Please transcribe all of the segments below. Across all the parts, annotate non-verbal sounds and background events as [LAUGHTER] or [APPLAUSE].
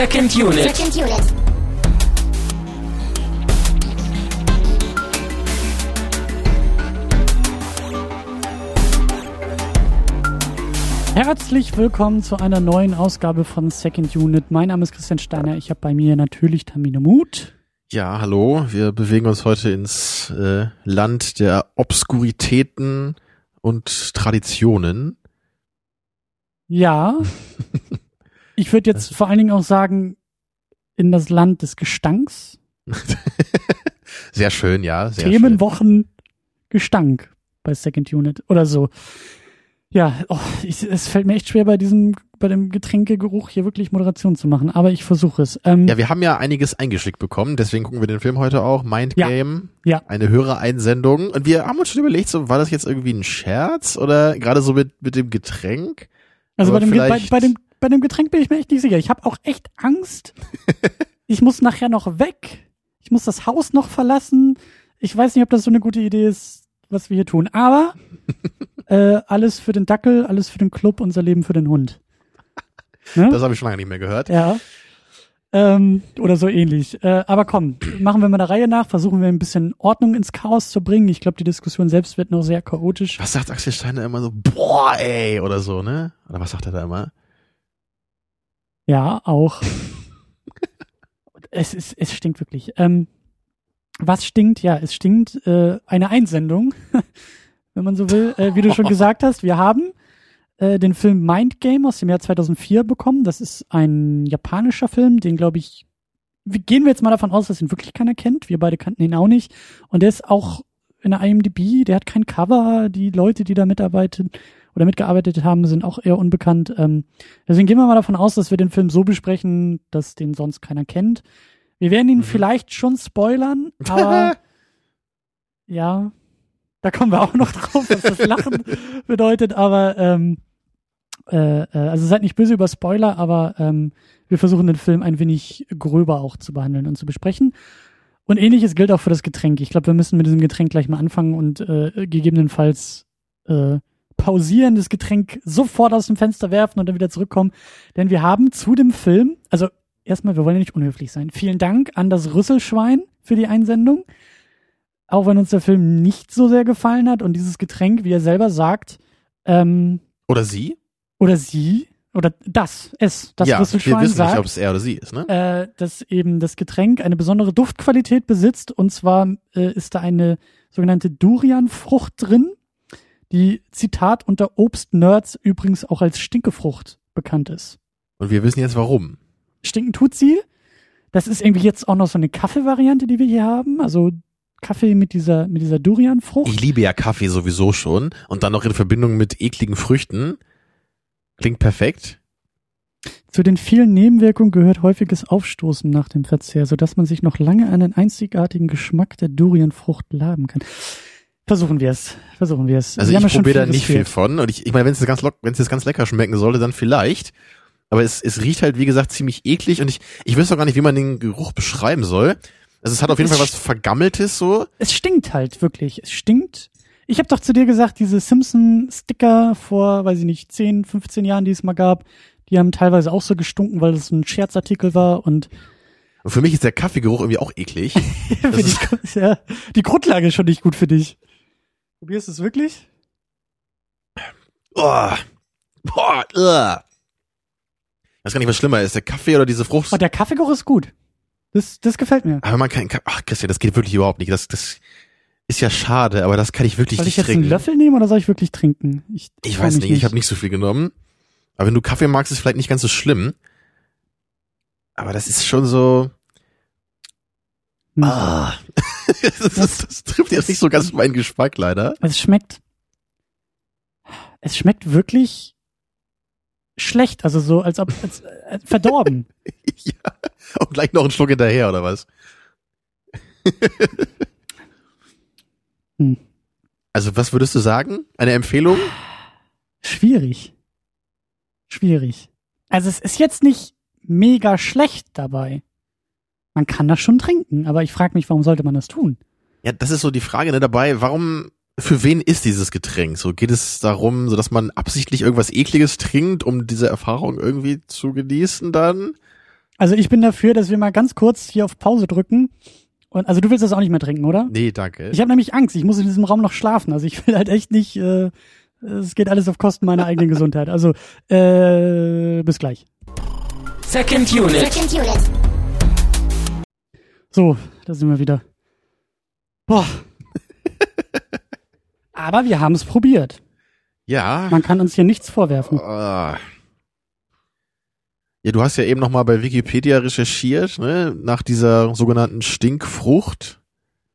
Second Unit. Second Unit. Herzlich willkommen zu einer neuen Ausgabe von Second Unit. Mein Name ist Christian Steiner. Ich habe bei mir natürlich Tamine Mut. Ja, hallo. Wir bewegen uns heute ins äh, Land der Obskuritäten und Traditionen. Ja. [LAUGHS] ich würde jetzt vor allen Dingen auch sagen, in das Land des Gestanks. [LAUGHS] sehr schön, ja. Sehr Themenwochen Gestank bei Second Unit oder so. Ja, oh, ich, es fällt mir echt schwer bei diesem, bei dem Getränkegeruch hier wirklich Moderation zu machen, aber ich versuche es. Ähm, Ja, wir haben ja einiges eingeschickt bekommen, deswegen gucken wir den Film heute auch. Mind. Game. Ja. Eine Hörereinsendung. Und wir haben uns schon überlegt, so, war das jetzt irgendwie ein Scherz oder gerade so mit, mit dem Getränk? Also bei dem, bei, bei, dem, bei dem Getränk bin ich mir echt nicht sicher. Ich habe auch echt Angst. [LAUGHS] ich muss nachher noch weg. Ich muss das Haus noch verlassen. Ich weiß nicht, ob das so eine gute Idee ist, was wir hier tun. Aber [LAUGHS] äh, alles für den Dackel, alles für den Club, unser Leben für den Hund. Ne? Das habe ich schon lange nicht mehr gehört. ja. Ähm, oder so ähnlich. Äh, aber komm, machen wir mal der Reihe nach, versuchen wir ein bisschen Ordnung ins Chaos zu bringen. Ich glaube, die Diskussion selbst wird noch sehr chaotisch. Was sagt Axel Steiner immer so, boah, ey, oder so, ne? Oder was sagt er da immer? Ja, auch. es, ist, es stinkt wirklich. Ähm, was stinkt? Ja, es stinkt äh, eine Einsendung, [LAUGHS] wenn man so will. Äh, wie du schon [LAUGHS] gesagt hast, wir haben äh, den Film Mind Game aus dem Jahr 2004 bekommen. Das ist ein japanischer Film, den glaube ich, gehen wir jetzt mal davon aus, dass ihn wirklich keiner kennt. Wir beide kannten ihn auch nicht. Und der ist auch in der IMDb, der hat kein Cover. Die Leute, die da mitarbeiten oder mitgearbeitet haben, sind auch eher unbekannt. Ähm, deswegen gehen wir mal davon aus, dass wir den Film so besprechen, dass den sonst keiner kennt. Wir werden ihn Mhm. vielleicht schon spoilern, [LAUGHS] aber ja, da kommen wir auch noch drauf, was das Lachen [LAUGHS] bedeutet, aber ähm, äh, äh, also seid nicht böse über Spoiler, aber ähm, wir versuchen den Film ein wenig gröber auch zu behandeln und zu besprechen. Und ähnliches gilt auch für das Getränk. Ich glaube, wir müssen mit diesem Getränk gleich mal anfangen und äh, gegebenenfalls äh, pausieren, das Getränk sofort aus dem Fenster werfen und dann wieder zurückkommen. Denn wir haben zu dem Film, also erstmal, wir wollen ja nicht unhöflich sein. Vielen Dank an das Rüsselschwein für die Einsendung. Auch wenn uns der Film nicht so sehr gefallen hat und dieses Getränk, wie er selber sagt, ähm, Oder sie? oder sie, oder das, es, das ja, wir Rüsselschwein wissen sagt, nicht, ob es er oder sie ist, ne? äh, dass eben das Getränk eine besondere Duftqualität besitzt. Und zwar äh, ist da eine sogenannte Durianfrucht drin, die, Zitat, unter Obstnerds übrigens auch als Stinkefrucht bekannt ist. Und wir wissen jetzt warum. Stinken tut sie. Das ist irgendwie jetzt auch noch so eine Kaffeevariante, die wir hier haben. Also Kaffee mit dieser, mit dieser Durianfrucht. Ich liebe ja Kaffee sowieso schon und dann noch in Verbindung mit ekligen Früchten. Klingt perfekt. Zu den vielen Nebenwirkungen gehört häufiges Aufstoßen nach dem Verzehr, sodass man sich noch lange an den einzigartigen Geschmack der Durianfrucht laben kann. Versuchen wir es. Versuchen wir es. Also Wir ich probiere da nicht viel von und ich, ich meine, wenn es ganz lock, wenn es jetzt ganz lecker schmecken sollte, dann vielleicht. Aber es, es riecht halt, wie gesagt, ziemlich eklig und ich, ich wüsste auch gar nicht, wie man den Geruch beschreiben soll. Also es hat auf jeden Es Fall was Vergammeltes so. Es stinkt halt wirklich. Es stinkt. Ich habe doch zu dir gesagt, diese Simpson-Sticker vor, weiß ich nicht, 10, 15 Jahren, die es mal gab, die haben teilweise auch so gestunken, weil es ein Scherzartikel war und Und für mich ist der Kaffeegeruch irgendwie auch eklig. [LAUGHS] die, ja, die Grundlage ist schon nicht gut für dich. Probierst du es wirklich? Oh. Boah, ugh. Ich weiß gar nicht, was schlimmer ist, der Kaffee oder diese Frucht. Oh, der Kaffeegeruch ist gut. Das, das gefällt mir. Aber man kann, kann ach Christian, das geht wirklich überhaupt nicht. Das, das ist ja schade, aber das kann ich wirklich Soll ich nicht jetzt trinken. einen Löffel nehmen oder soll ich wirklich trinken? Ich, Ich weiß mich nicht, ich habe nicht so viel genommen. Aber wenn du Kaffee magst, ist es vielleicht nicht ganz so schlimm. Aber das ist schon so. Hm. Ah. [LAUGHS] das, das, das trifft jetzt nicht so ganz meinen Geschmack leider. Es schmeckt. Es schmeckt wirklich schlecht, also so als ob als, äh, verdorben. [LAUGHS] ja. Und gleich noch einen Schluck hinterher oder was? Hm. Also was würdest du sagen? Eine Empfehlung? Schwierig. Schwierig. Also es ist jetzt nicht mega schlecht dabei. Man kann das schon trinken, aber ich frage mich, warum sollte man das tun? Ja, das ist so die Frage ne, dabei. Warum, für wen ist dieses Getränk? So geht es darum, so dass man absichtlich irgendwas Ekliges trinkt, um diese Erfahrung irgendwie zu genießen dann? Also ich bin dafür, dass wir mal ganz kurz hier auf Pause drücken. Und also du willst das auch nicht mehr trinken, oder? Nee, danke. Ich habe nämlich Angst. Ich muss in diesem Raum noch schlafen. Also ich will halt echt nicht. Äh, es geht alles auf Kosten meiner eigenen [LAUGHS] Gesundheit. Also äh, bis gleich. Second Unit. Second Unit. So, da sind wir wieder. Boah. [LAUGHS] Aber wir haben es probiert. ja. Man kann uns hier nichts vorwerfen. Ah. Ja, du hast ja eben noch mal bei Wikipedia recherchiert, ne, nach dieser sogenannten Stinkfrucht.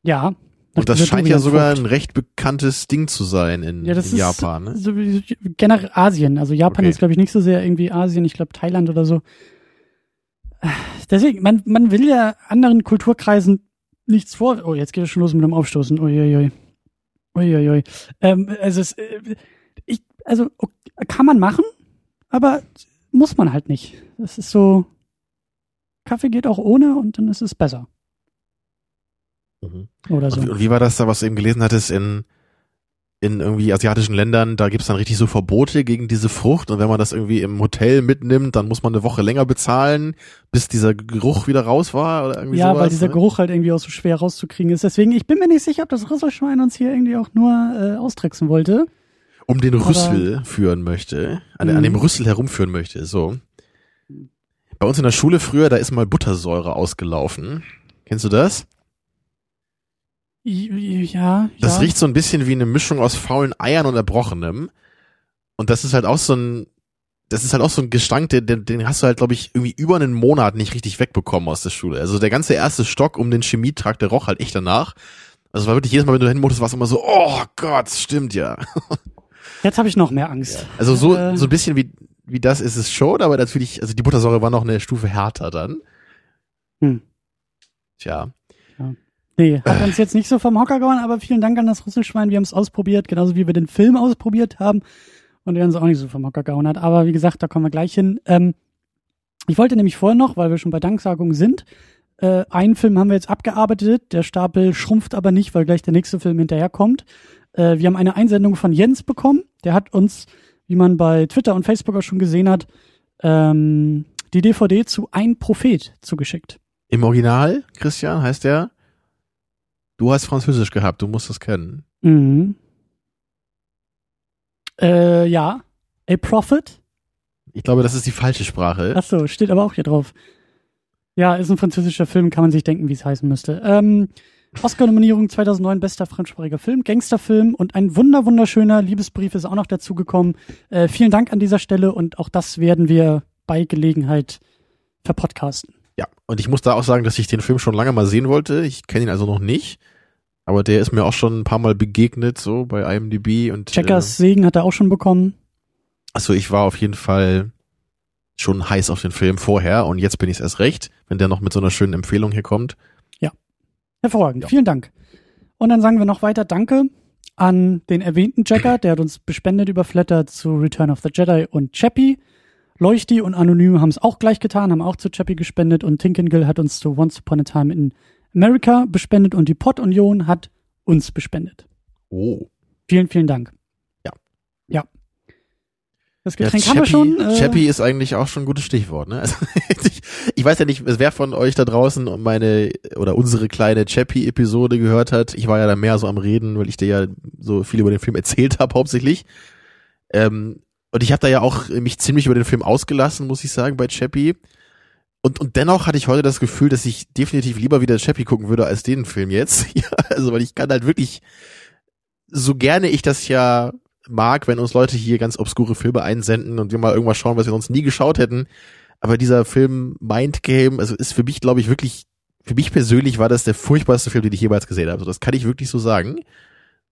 Ja. Und das scheint ja sogar ein recht bekanntes Ding zu sein in, ja, das in ist Japan. Ne? So generell Asien. Also Japan Okay. ist, glaube ich, nicht so sehr irgendwie Asien. Ich glaube Thailand oder so. Deswegen, man, man will ja anderen Kulturkreisen nichts vor. Oh, jetzt geht es schon los mit dem Aufstoßen. Uiuiui. Uiuiui. Ähm, also, es, äh, ich, also kann man machen, aber muss man halt nicht. Das ist so. Kaffee geht auch ohne und dann ist es besser. Mhm. Oder so. Wie- und wie war das da, was du eben gelesen hattest in, in irgendwie asiatischen Ländern, da gibt's dann richtig so Verbote gegen diese Frucht und wenn man das irgendwie im Hotel mitnimmt, dann muss man eine Woche länger bezahlen, bis dieser Geruch wieder raus war oder irgendwie Ja, sowas. weil dieser ne? Geruch halt irgendwie auch so schwer rauszukriegen ist. Deswegen, ich bin mir nicht sicher, ob das Rüsselschwein uns hier irgendwie auch nur äh, austricksen wollte. um den Aber- Rüssel führen möchte, an, an Mhm. dem Rüssel herumführen möchte, so. Bei uns in der Schule früher, da ist mal Buttersäure ausgelaufen. Kennst du das? Ja, Das ja. riecht so ein bisschen wie eine Mischung aus faulen Eiern und Erbrochenem. Und das ist halt auch so ein, das ist halt auch so ein Gestank, den, den, hast du halt, glaube ich, irgendwie über einen Monat nicht richtig wegbekommen aus der Schule. Also der ganze erste Stock um den Chemietrakt, der roch halt echt danach. Also war wirklich jedes Mal, wenn du hin musstest, war es immer so, oh Gott, stimmt ja. [LAUGHS] Jetzt habe ich noch mehr Angst. Also so, Äh. so ein bisschen wie, wie das ist es schon, aber natürlich, also die Buttersäure war noch eine Stufe härter dann. Hm. Tja. Nee, hat uns jetzt nicht so vom Hocker gehauen, aber vielen Dank an das Rüsselschwein. Wir haben es ausprobiert, genauso wie wir den Film ausprobiert haben. Und der uns auch nicht so vom Hocker gehauen hat. Aber wie gesagt, da kommen wir gleich hin. Ähm, ich wollte nämlich vorher noch, weil wir schon bei Danksagungen sind, äh, einen Film haben wir jetzt abgearbeitet. Der Stapel schrumpft aber nicht, weil gleich der nächste Film hinterherkommt. Äh, wir haben eine Einsendung von Jens bekommen. Der hat uns, wie man bei Twitter und Facebook auch schon gesehen hat, ähm, die DVD zu Ein Prophet zugeschickt. Im Original, Christian, heißt der, du hast Französisch gehabt, du musst das kennen. Mhm. Äh, ja. A Prophet. Ich glaube, das ist die falsche Sprache. Ach so, steht aber auch hier drauf. Ja, ist ein französischer Film, kann man sich denken, wie es heißen müsste. Ähm, Oscar-Nominierung 2009, bester fremdsprachiger Film, Gangsterfilm und ein wunder wunderschöner Liebesbrief ist auch noch dazugekommen. Äh, vielen Dank an dieser Stelle und auch das werden wir bei Gelegenheit verpodcasten. Ja, und ich muss da auch sagen, dass ich den Film schon lange mal sehen wollte. Ich kenne ihn also noch nicht. Aber der ist mir auch schon ein paar Mal begegnet, so bei IMDb und. Checkers Segen hat er auch schon bekommen. Also ich war auf jeden Fall schon heiß auf den Film vorher und jetzt bin ich es erst recht, wenn der noch mit so einer schönen Empfehlung hier kommt. Hervorragend, Ja. vielen Dank. Und dann sagen wir noch weiter Danke an den erwähnten Jacker, der hat uns bespendet über Flatter zu Return of the Jedi und Chappie. Leuchti und Anonym haben es auch gleich getan, haben auch zu Chappie gespendet und Tinkengill hat uns zu Once Upon a Time in America bespendet und die Pod Union hat uns bespendet. Oh. Vielen, vielen Dank. Ja. Ja. Das Ja, Getränk haben wir schon. Äh, Chappie ist eigentlich auch schon ein gutes Stichwort. Ne? Also, [LAUGHS] ich, ich weiß ja nicht, wer von euch da draußen meine oder unsere kleine Chappie-Episode gehört hat. Ich war ja da mehr so am Reden, weil ich dir ja so viel über den Film erzählt habe hauptsächlich. Ähm, und ich habe da ja auch mich ziemlich über den Film ausgelassen, muss ich sagen, bei Chappie. Und, und dennoch hatte ich heute das Gefühl, dass ich definitiv lieber wieder Chappie gucken würde als den Film jetzt. [LAUGHS] Ja, also weil ich kann halt wirklich, so gerne ich das ja mag, wenn uns Leute hier ganz obskure Filme einsenden und wir mal irgendwas schauen, was wir sonst nie geschaut hätten. Aber dieser Film Mind Game, also ist für mich, glaube ich, wirklich, für mich persönlich war das der furchtbarste Film, den ich jemals gesehen habe. So, das kann ich wirklich so sagen.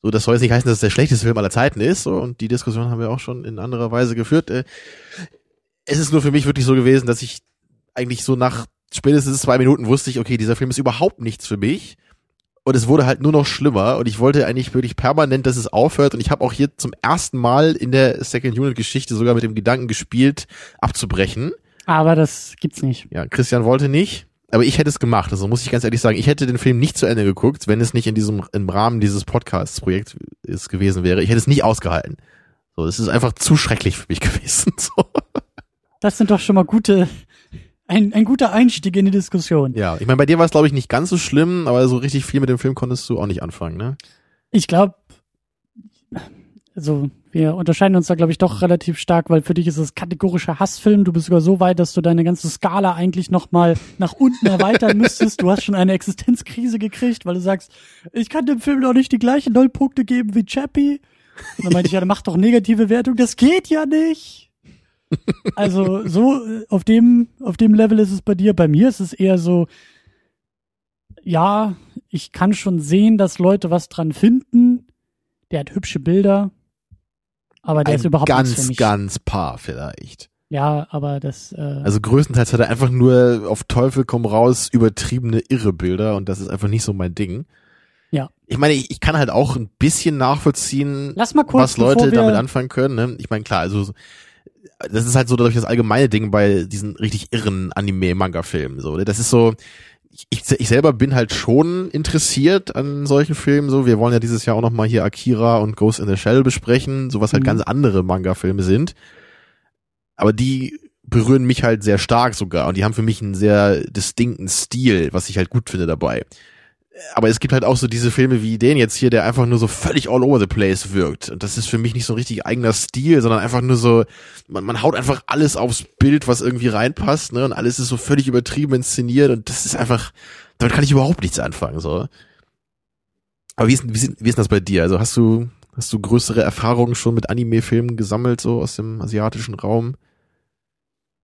So, das soll jetzt nicht heißen, dass es der schlechteste Film aller Zeiten ist. So, und die Diskussion haben wir auch schon in anderer Weise geführt. Äh, Es ist nur für mich wirklich so gewesen, dass ich eigentlich so nach spätestens zwei Minuten wusste ich, okay, dieser Film ist überhaupt nichts für mich. Und es wurde halt nur noch schlimmer und ich wollte eigentlich wirklich permanent, dass es aufhört und ich habe auch hier zum ersten Mal in der Second Unit Geschichte sogar mit dem Gedanken gespielt, abzubrechen. aber das gibt's nicht. Ja, Christian wollte nicht, aber ich hätte es gemacht. Also muss ich ganz ehrlich sagen, ich hätte den Film nicht zu Ende geguckt, wenn es nicht in diesem im Rahmen dieses Podcasts Projekt ist gewesen wäre. Ich hätte es nicht ausgehalten. So, das ist einfach zu schrecklich für mich [LAUGHS] gewesen. So. Das sind doch schon mal gute, ein, ein guter Einstieg in die Diskussion. Ja, ich meine, bei dir war es, glaube ich, nicht ganz so schlimm, aber so richtig viel mit dem Film konntest du auch nicht anfangen, ne? Ich glaube, also wir unterscheiden uns da, glaube ich, doch relativ stark, weil für dich ist es kategorischer Hassfilm. Du bist sogar so weit, dass du deine ganze Skala eigentlich nochmal nach unten erweitern müsstest. Du hast schon eine Existenzkrise gekriegt, weil du sagst, ich kann dem Film doch nicht die gleichen Nullpunkte geben wie Chappie. Und dann meinte ich, ja, dann mach doch negative Wertung. Das geht ja nicht. Also so äh, auf dem auf dem Level ist es bei dir. Bei mir ist es eher so, ja, ich kann schon sehen, dass Leute was dran finden. Der hat hübsche Bilder, aber der ist überhaupt ganz, ganz paar vielleicht. Ja, aber das. Äh, Also größtenteils hat er einfach nur auf Teufel komm raus übertriebene irre Bilder und das ist einfach nicht so mein Ding. Ja. Ich meine, ich, ich kann halt auch ein bisschen nachvollziehen, was Leute damit anfangen können. Ne? Ich meine, klar, also das ist halt so dadurch das allgemeine Ding bei diesen richtig irren Anime-Manga-Filmen. So, ne? Das ist so, ich, ich selber bin halt schon interessiert an solchen Filmen. So, wir wollen ja dieses Jahr auch noch mal hier Akira und Ghost in the Shell besprechen, so was halt Mhm. ganz andere Manga-Filme sind. Aber die berühren mich halt sehr stark sogar und die haben für mich einen sehr distinkten Stil, was ich halt gut finde dabei. Aber es gibt halt auch so diese Filme wie den jetzt hier, der einfach nur so völlig all over the place wirkt. Und das ist für mich nicht so ein richtig eigener Stil, sondern einfach nur so, man, man haut einfach alles aufs Bild, was irgendwie reinpasst, ne? Und alles ist so völlig übertrieben inszeniert und das ist einfach, damit kann ich überhaupt nichts anfangen, so. Aber wie ist, wie ist, wie ist das bei dir? Also hast du, hast du größere Erfahrungen schon mit Anime-Filmen gesammelt, so aus dem asiatischen Raum?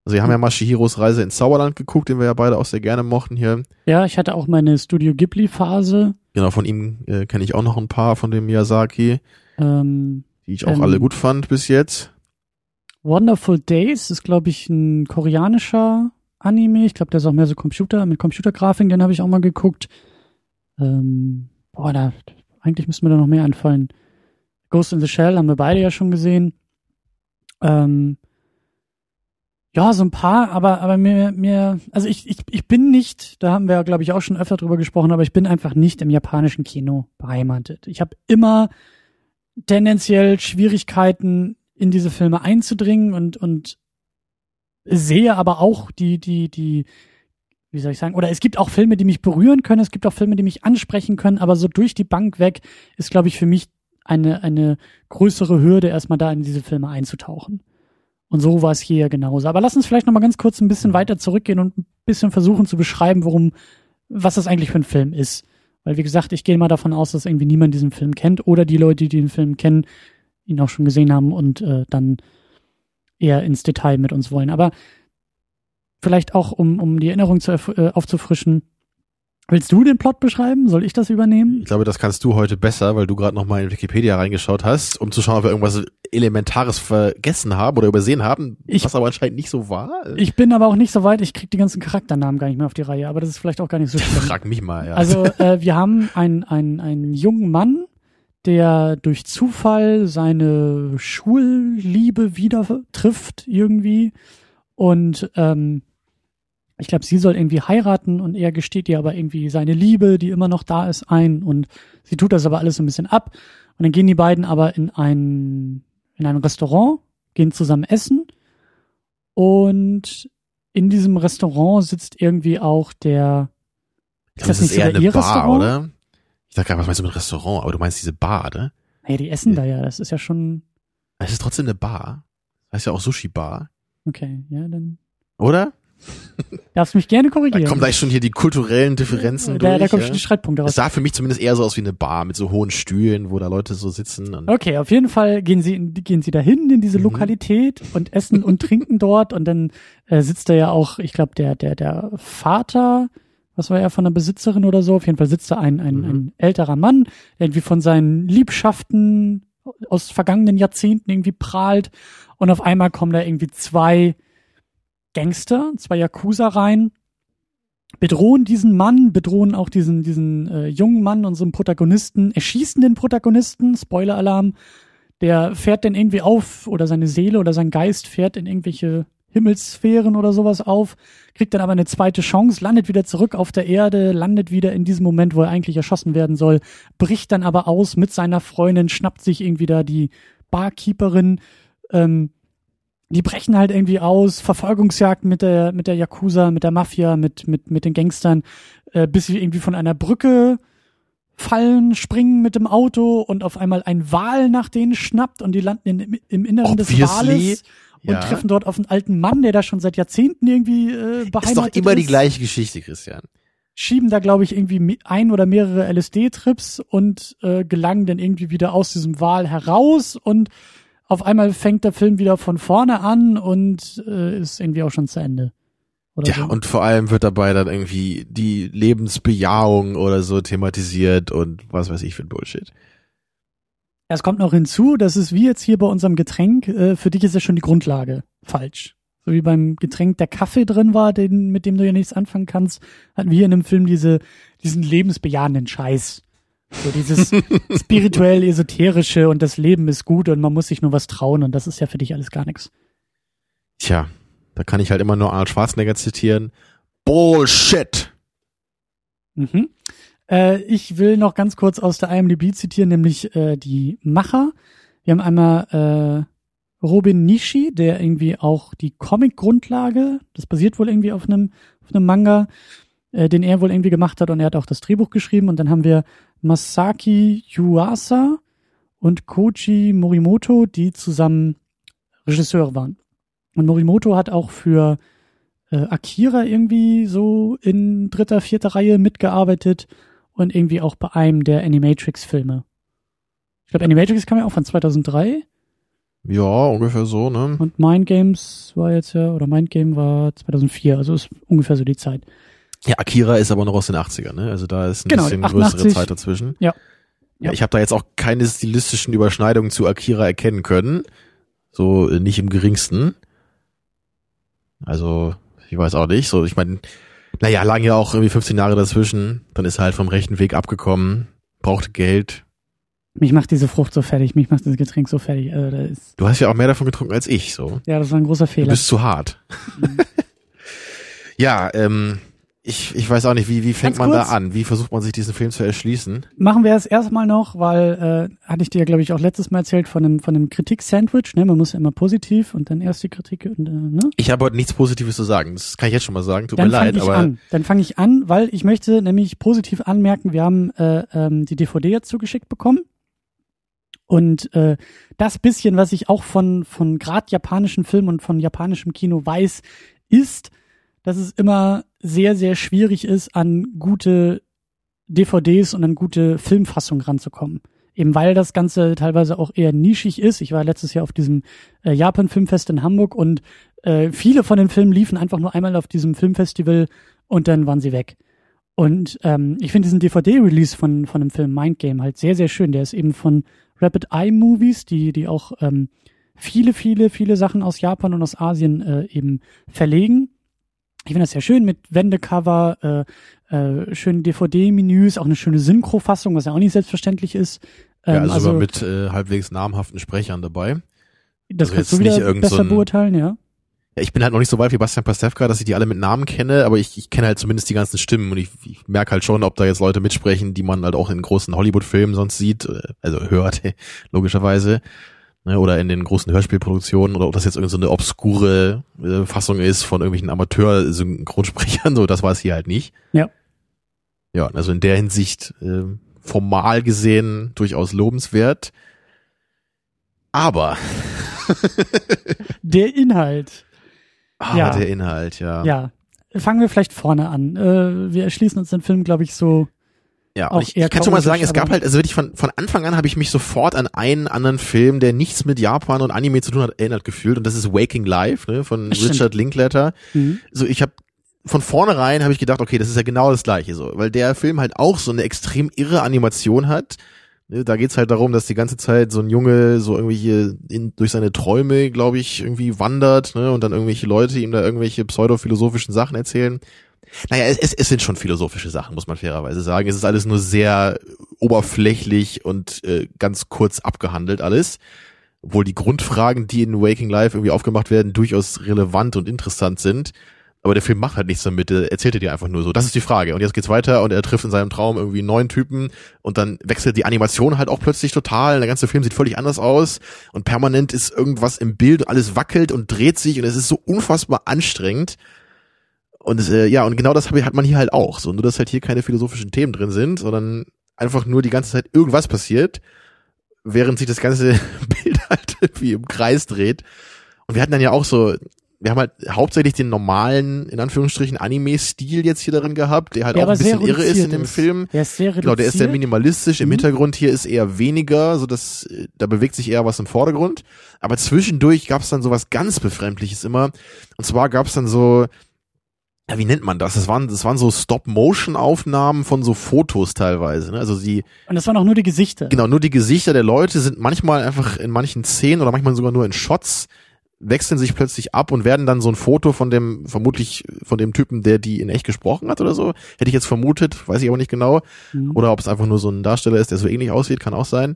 Also wir haben ja mal Shihiros Reise ins Zauberland geguckt, den wir ja beide auch sehr gerne mochten hier. Ja, ich hatte auch meine Studio Ghibli-Phase. Genau, von ihm äh, kenne ich auch noch ein paar von dem Miyazaki, Ähm, die ich auch Ähm, alle gut fand bis jetzt. Wonderful Days ist, glaube ich, ein koreanischer Anime. Ich glaube, der ist auch mehr so Computer, mit Computergrafik, den habe ich auch mal geguckt. Ähm, boah, da, eigentlich müsste mir da noch mehr einfallen. Ghost in the Shell haben wir beide ja schon gesehen. Ähm, ja, so ein paar, aber, aber mir, mir, also ich, ich, ich bin nicht, da haben wir glaube ich, auch schon öfter drüber gesprochen, aber ich bin einfach nicht im japanischen Kino beheimatet. Ich habe immer tendenziell Schwierigkeiten, in diese Filme einzudringen und, und sehe aber auch die, die, die, wie soll ich sagen, oder es gibt auch Filme, die mich berühren können, es gibt auch Filme, die mich ansprechen können, aber so durch die Bank weg ist, glaube ich, für mich eine, eine größere Hürde, erstmal da in diese Filme einzutauchen. Und so war es hier ja genauso. Aber lass uns vielleicht nochmal ganz kurz ein bisschen weiter zurückgehen und ein bisschen versuchen zu beschreiben, worum, was das eigentlich für ein Film ist. Weil, wie gesagt, ich gehe mal davon aus, dass irgendwie niemand diesen Film kennt oder die Leute, die den Film kennen, ihn auch schon gesehen haben und äh, dann eher ins Detail mit uns wollen. Aber vielleicht auch, um, um die Erinnerung zu, äh, aufzufrischen, willst du den Plot beschreiben? Soll ich das übernehmen? Ich glaube, das kannst du heute besser, weil du gerade noch mal in Wikipedia reingeschaut hast, um zu schauen, ob wir irgendwas Elementares vergessen haben oder übersehen haben, Ich- was aber anscheinend nicht so war. Ich bin aber auch nicht so weit, ich krieg die ganzen Charakternamen gar nicht mehr auf die Reihe, aber das ist vielleicht auch gar nicht so schlimm. Frag mich mal, ja. Also äh, wir haben einen, einen, einen jungen Mann, der durch Zufall seine Schulliebe wieder trifft irgendwie und ähm, ich glaube, sie soll irgendwie heiraten und er gesteht ihr aber irgendwie seine Liebe, die immer noch da ist, ein und sie tut das aber alles so ein bisschen ab und dann gehen die beiden aber in ein in ein Restaurant, gehen zusammen essen und in diesem Restaurant sitzt irgendwie auch der Ich glaube, ist das das ist nicht eher sogar eine ihr Bar, Restaurant? oder? Ich dachte gerade, was meinst du mit Restaurant? Aber du meinst diese Bar, ne? Naja, die essen da ja, das ist ja schon Es ist trotzdem eine Bar. Das heißt ja auch Sushi-Bar. okay, ja, dann Oder? [LAUGHS] darfst mich gerne Da korrigieren. kommen gleich schon hier die kulturellen Differenzen da, durch. da kommen ja? schon die Streitpunkte Es raus. sah für mich zumindest eher so aus wie eine Bar mit so hohen Stühlen, wo da Leute so sitzen. Okay, auf jeden Fall gehen sie gehen sie dahin in diese Mhm. Lokalität und essen und trinken dort und dann äh, sitzt da ja auch, ich glaube, der der der Vater, was war er von der Besitzerin oder so, auf jeden Fall sitzt da ein ein, Mhm. ein älterer Mann, der irgendwie von seinen Liebschaften aus vergangenen Jahrzehnten irgendwie prahlt und auf einmal kommen da irgendwie zwei Gangster, zwei Yakuza rein, bedrohen diesen Mann, bedrohen auch diesen, diesen äh, jungen Mann, unseren Protagonisten, erschießen den Protagonisten, Spoiler-Alarm, der fährt dann irgendwie auf oder seine Seele oder sein Geist fährt in irgendwelche Himmelssphären oder sowas auf, kriegt dann aber eine zweite Chance, landet wieder zurück auf der Erde, landet wieder in diesem Moment, wo er eigentlich erschossen werden soll, bricht dann aber aus mit seiner Freundin, schnappt sich irgendwie da die Barkeeperin, ähm, die brechen halt irgendwie aus, Verfolgungsjagd mit der, mit der Yakuza, mit der Mafia, mit, mit, mit den Gangstern, äh, bis sie irgendwie von einer Brücke fallen, springen mit dem Auto und auf einmal ein Wal nach denen schnappt und die landen in, im Inneren des Obviously. Wales und Ja. treffen dort auf einen alten Mann, der da schon seit Jahrzehnten irgendwie äh, beheimatet Ist doch immer die gleiche Geschichte, Christian. schieben da, glaube ich, irgendwie ein oder mehrere LSD-Trips und äh, gelangen dann irgendwie wieder aus diesem Wal heraus und auf einmal fängt der Film wieder von vorne an und äh, ist irgendwie auch schon zu Ende. Ja, so. und vor allem wird dabei dann irgendwie die Lebensbejahung oder so thematisiert und was weiß ich für ein Bullshit. Es kommt noch hinzu, das ist wie jetzt hier bei unserem Getränk, äh, für dich ist ja schon die Grundlage falsch. So wie beim Getränk der Kaffee drin war, den, mit dem du ja nichts anfangen kannst, hatten wir in dem Film diese, diesen lebensbejahenden Scheiß. So dieses spirituell esoterische und das Leben ist gut und man muss sich nur was trauen und das ist ja für dich alles gar nichts. Tja, da kann ich halt immer nur Arnold Schwarzenegger zitieren. Bullshit! Mhm. Äh, ich will noch ganz kurz aus der IMDb zitieren, nämlich äh, die Macher. Wir haben einmal äh, Robin Nishi, der irgendwie auch die Comic-Grundlage, das basiert wohl irgendwie auf einem auf einem Manga, äh, den er wohl irgendwie gemacht hat und er hat auch das Drehbuch geschrieben. Und dann haben wir Masaki Yuasa und Koji Morimoto, die zusammen Regisseure waren. Und Morimoto hat auch für äh, Akira irgendwie so in dritter, vierter Reihe mitgearbeitet und irgendwie auch bei einem der Animatrix-Filme. Ich glaube, Animatrix kam ja auch von 2003 Ja, ungefähr so, ne? und Mind Games war jetzt ja, oder Mind Game war 2004, also ist ungefähr so die Zeit. Ja, Akira ist aber noch aus den 80ern, ne? Also da ist ein Genau, bisschen 88. größere Zeit dazwischen. Ja. Ja, ich habe da jetzt auch keine stilistischen Überschneidungen zu Akira erkennen können. So äh, nicht im geringsten. Also, ich weiß auch nicht. So, ich meine, naja, lagen ja auch irgendwie 15 Jahre dazwischen. Dann ist er halt vom rechten Weg abgekommen, brauchte Geld. Mich macht diese Frucht so fertig, mich macht das Getränk so fertig. Also da ist, Du hast ja auch mehr davon getrunken als ich, so. ja, das war ein großer Du Fehler. bist zu hart. Mhm. [LAUGHS] ja, ähm, ich, ich weiß auch nicht, wie, wie fängt Ganz man kurz. da an? Wie versucht man sich diesen Film zu erschließen? Machen wir es erstmal noch, weil äh, hatte ich dir, glaube ich, auch letztes Mal erzählt von einem, von einem Kritik-Sandwich. Ne? Man muss ja immer positiv und dann erst die Kritik und äh, ne? Ich habe heute nichts Positives zu sagen. Das kann ich jetzt schon mal sagen. Tut Dann mir leid, ich aber an. Dann fange ich an, weil ich möchte nämlich positiv anmerken, wir haben äh, ähm, die DVD jetzt zugeschickt bekommen. Und äh, das bisschen, was ich auch von, von grad japanischen Filmen und von japanischem Kino weiß, ist, dass es immer sehr, sehr schwierig ist, an gute DVDs und an gute Filmfassungen ranzukommen. Eben weil das Ganze teilweise auch eher nischig ist. Ich war letztes Jahr auf diesem äh, Japan-Filmfest in Hamburg und äh, viele von den Filmen liefen einfach nur einmal auf diesem Filmfestival und dann waren sie weg. Und ähm, ich finde diesen DVD-Release von, von dem Film Mind Game halt sehr, sehr schön. Der ist eben von Rapid Eye Movies, die, die auch ähm, viele, viele, viele Sachen aus Japan und aus Asien äh, eben verlegen. Ich finde das sehr schön mit Wendecover, äh, äh, schönen DVD-Menüs, auch eine schöne Synchrofassung, was ja auch nicht selbstverständlich ist. Ähm, ja, also, sogar mit äh, halbwegs namhaften Sprechern dabei. das also kannst du wieder besser so ein- beurteilen, ja. Ja, ich bin halt noch nicht so weit wie Bastian Pastewka, dass ich die alle mit Namen kenne, aber ich, ich kenne halt zumindest die ganzen Stimmen und ich, ich merke halt schon, ob da jetzt Leute mitsprechen, die man halt auch in großen Hollywood-Filmen sonst sieht, äh, also hört, [LAUGHS] logischerweise, ne, oder in den großen Hörspielproduktionen oder ob das jetzt irgendeine so eine obskure äh, Fassung ist von irgendwelchen Amateur-Synchronsprechern, [LAUGHS] so das war es hier halt nicht. Ja. Ja, also in der Hinsicht äh, formal gesehen durchaus lobenswert. Aber Der Inhalt. [LAUGHS] ah, Ja. der Inhalt, ja. Ja. Fangen wir vielleicht vorne an. Äh, wir erschließen uns den Film, glaube ich, so. Ja, und ich, ich kann schon mal sagen, es gab halt, also wirklich von, von Anfang an habe ich mich sofort an einen anderen Film, der nichts mit Japan und Anime zu tun hat, erinnert gefühlt und das ist Waking Life, ne, von Das stimmt. Richard Linklater. Mhm. So, ich habe von vornherein habe ich gedacht, okay, das ist ja genau das gleiche so, weil der Film halt auch so eine extrem irre Animation hat. Ne, Da geht's halt darum, dass die ganze Zeit so ein Junge so irgendwie hier in, durch seine Träume, glaube ich, irgendwie wandert, ne, und dann irgendwelche Leute ihm da irgendwelche pseudophilosophischen Sachen erzählen. Naja, es, es, es sind schon philosophische Sachen, muss man fairerweise sagen. Es ist alles nur sehr oberflächlich und äh, ganz kurz abgehandelt alles. Obwohl die Grundfragen, die in Waking Life irgendwie aufgemacht werden, durchaus relevant und interessant sind. Aber der Film macht halt nichts damit, er erzählt dir einfach nur so. Das ist die Frage. Und jetzt geht's weiter und er trifft in seinem Traum irgendwie neun Typen und dann wechselt die Animation halt auch plötzlich total. Der ganze Film sieht völlig anders aus und permanent ist irgendwas im Bild und alles wackelt und dreht sich und es ist so unfassbar anstrengend. Und äh, ja, und genau das hat man hier halt auch. So, nur dass halt hier keine philosophischen Themen drin sind, sondern einfach nur die ganze Zeit irgendwas passiert, während sich das ganze [LAUGHS] Bild halt wie im Kreis dreht. Und wir hatten dann ja auch so, wir haben halt hauptsächlich den normalen, in Anführungsstrichen, Anime-Stil jetzt hier darin gehabt, der halt Der auch ein bisschen irre ist in dem ist. Film. Der ist sehr Genau, der ist sehr minimalistisch. Im Mhm. Hintergrund hier ist eher weniger, so dass äh, da bewegt sich eher was im Vordergrund. Aber zwischendurch gab es dann so was ganz Befremdliches immer. Und zwar gab es dann so, ja, wie nennt man das? Das waren, das waren so Stop-Motion-Aufnahmen von so Fotos teilweise. Ne? Also sie, Und das waren auch nur die Gesichter. genau, nur die Gesichter der Leute sind manchmal einfach in manchen Szenen oder manchmal sogar nur in Shots wechseln sich plötzlich ab und werden dann so ein Foto von dem, vermutlich von dem Typen, der die in echt gesprochen hat oder so. Hätte ich jetzt vermutet, weiß ich aber nicht genau. Mhm. Oder ob es einfach nur so ein Darsteller ist, der so ähnlich aussieht, kann auch sein.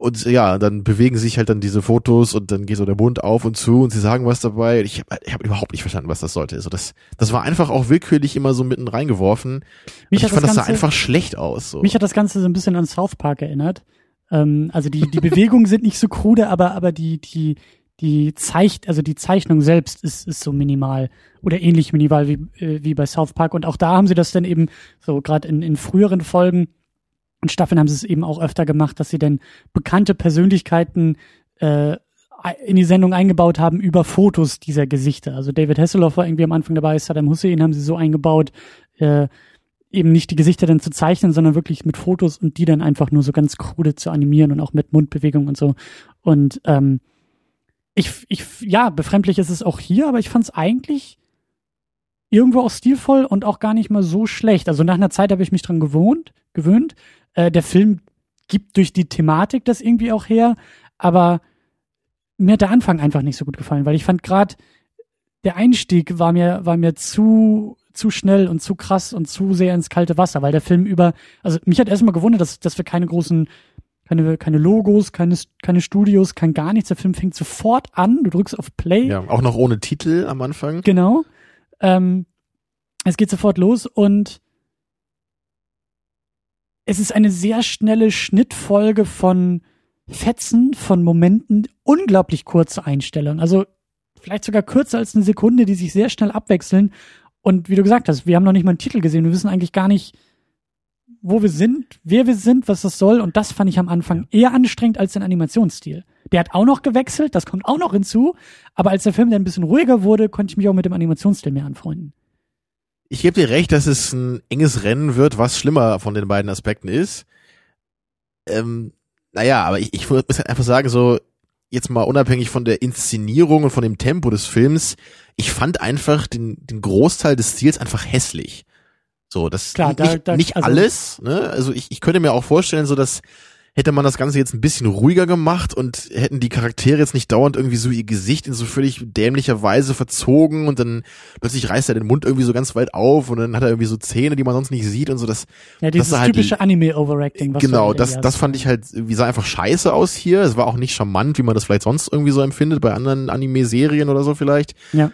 Und ja, dann bewegen sich halt dann diese Fotos und dann geht so der Mund auf und zu und sie sagen was dabei. Ich habe ich hab überhaupt nicht verstanden, was das sollte. Also das, das war einfach auch willkürlich immer so mitten reingeworfen. Mich und ich hat fand, das das sah Ganze- einfach schlecht aus. So. Mich hat das Ganze so ein bisschen an South Park erinnert. Ähm, also die, die Bewegungen sind nicht so krude, aber, aber die, die, die Zeich, also die Zeichnung selbst ist, ist so minimal oder ähnlich minimal wie, äh, wie bei South Park. Und auch da haben sie das dann eben so gerade in, in früheren Folgen und Staffeln haben sie es eben auch öfter gemacht, dass sie dann bekannte Persönlichkeiten äh, in die Sendung eingebaut haben über Fotos dieser Gesichter. Also David Hasselhoff war irgendwie am Anfang dabei, Saddam Hussein haben sie so eingebaut, äh, eben nicht die Gesichter dann zu zeichnen, sondern wirklich mit Fotos und die dann einfach nur so ganz krude zu animieren und auch mit Mundbewegungen und so. Und ähm, ich, ich, ja, befremdlich ist es auch hier, aber ich fand es eigentlich irgendwo auch stilvoll und auch gar nicht mal so schlecht. Also nach einer Zeit habe ich mich dran gewohnt, gewöhnt. Äh, der Film gibt durch die Thematik das irgendwie auch her, aber mir hat der Anfang einfach nicht so gut gefallen, weil ich fand gerade der Einstieg war mir war mir zu zu schnell und zu krass und zu sehr ins kalte Wasser, weil der Film über also mich hat erstmal gewundert, dass dass wir keine großen keine keine Logos, keine keine Studios, kein gar nichts. Der Film fängt sofort an, du drückst auf Play ja, auch noch ohne Titel am Anfang. Genau. Ähm, es geht sofort los und es ist eine sehr schnelle Schnittfolge von Fetzen, von Momenten, unglaublich kurze Einstellungen. Also vielleicht sogar kürzer als eine Sekunde, die sich sehr schnell abwechseln. Und wie du gesagt hast, wir haben noch nicht mal einen Titel gesehen. Wir wissen eigentlich gar nicht, wo wir sind, wer wir sind, was das soll. Und das fand ich am Anfang eher anstrengend als den Animationsstil. Der hat auch noch gewechselt, das kommt auch noch hinzu. Aber als der Film dann ein bisschen ruhiger wurde, konnte ich mich auch mit dem Animationsstil mehr anfreunden. Ich gebe dir recht, dass es ein enges Rennen wird, was schlimmer von den beiden Aspekten ist. Ähm, naja, aber ich, ich muss [LAUGHS] halt einfach sagen, so jetzt mal unabhängig von der Inszenierung und von dem Tempo des Films, ich fand einfach den, den Großteil des Stils einfach hässlich. So, das Klar, da- nicht, da- nicht also- alles, ne? Also ich, ich könnte mir auch vorstellen, so dass hätte man das Ganze jetzt ein bisschen ruhiger gemacht und hätten die Charaktere jetzt nicht dauernd irgendwie so ihr Gesicht in so völlig dämlicher Weise verzogen und dann plötzlich reißt er den Mund irgendwie so ganz weit auf und dann hat er irgendwie so Zähne, die man sonst nicht sieht und so das Ja, dieses sah halt- typische Anime-Overacting. was genau, das das fand ich halt wie sah einfach scheiße aus hier. Es war auch nicht charmant, wie man das vielleicht sonst irgendwie so empfindet bei anderen Anime Serien oder so vielleicht. Ja.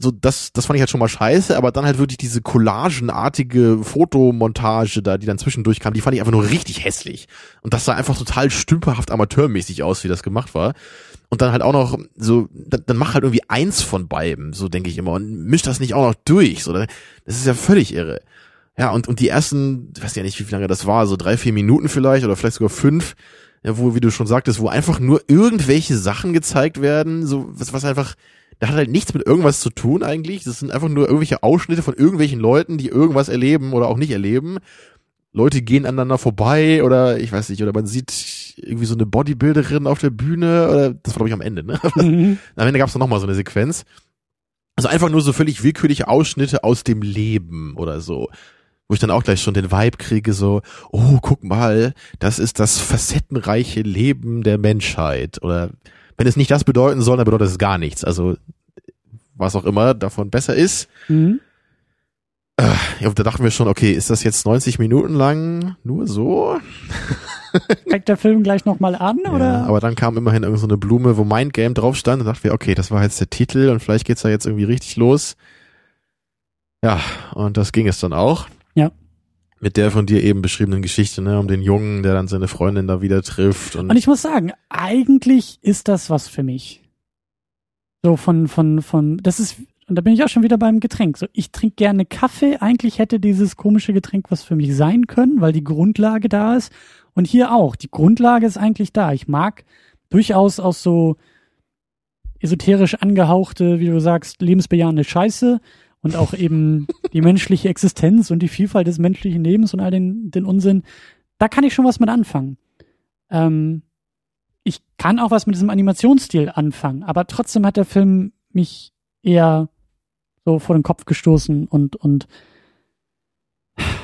So das das fand ich halt schon mal scheiße, aber dann halt wirklich diese collagenartige Fotomontage da, die dann zwischendurch kam, die fand ich einfach nur richtig hässlich und das sah einfach total stümperhaft amateurmäßig aus, wie das gemacht war. Und dann halt auch noch so, dann, dann mach halt irgendwie eins von beiden, so denke ich immer, und misch das nicht auch noch durch, so, das ist ja völlig irre. Ja, und, und die ersten, ich weiß ja nicht, wie lange das war, so drei, vier Minuten vielleicht oder vielleicht sogar fünf, ja, wo, wie du schon sagtest, wo einfach nur irgendwelche Sachen gezeigt werden, so, was, was einfach, da hat halt nichts mit irgendwas zu tun eigentlich. Das sind einfach nur irgendwelche Ausschnitte von irgendwelchen Leuten, die irgendwas erleben oder auch nicht erleben. Leute gehen aneinander vorbei oder ich weiß nicht, oder man sieht irgendwie so eine Bodybuilderin auf der Bühne oder das war glaube ich am Ende, ne? [LAUGHS] Mhm. Am Ende gab es noch mal so eine Sequenz. Also einfach nur so völlig willkürliche Ausschnitte aus dem Leben oder so. Wo ich dann auch gleich schon den Vibe kriege, so, oh, guck mal, das ist das facettenreiche Leben der Menschheit. Oder wenn es nicht das bedeuten soll, dann bedeutet es gar nichts. Also was auch immer davon besser ist. Mhm. Ja, und da dachten wir schon, okay, ist das jetzt 90 Minuten lang nur so? [LAUGHS] Fängt der Film gleich nochmal an, Ja, oder? aber dann kam immerhin irgendeine so eine Blume, wo Mind Game drauf stand. Und dachten wir, okay, das war jetzt der Titel und vielleicht geht's da jetzt irgendwie richtig los. Ja, und das ging es dann auch. Mit der von dir eben beschriebenen Geschichte, ne, um den Jungen, der dann seine Freundin da wieder trifft. Und, Und ich muss sagen, eigentlich ist das was für mich. So von, von, von, das ist, und da bin ich auch schon wieder beim Getränk. So, ich trinke gerne Kaffee. Eigentlich hätte dieses komische Getränk was für mich sein können, weil die Grundlage da ist. Und hier auch. Die Grundlage ist eigentlich da. Ich mag durchaus auch so esoterisch angehauchte, wie du sagst, lebensbejahende Scheiße und auch eben die menschliche Existenz und die Vielfalt des menschlichen Lebens und all den, den Unsinn. Da kann ich schon was mit anfangen. Ähm, ich kann auch was mit diesem Animationsstil anfangen, aber trotzdem hat der Film mich eher so vor den Kopf gestoßen und, und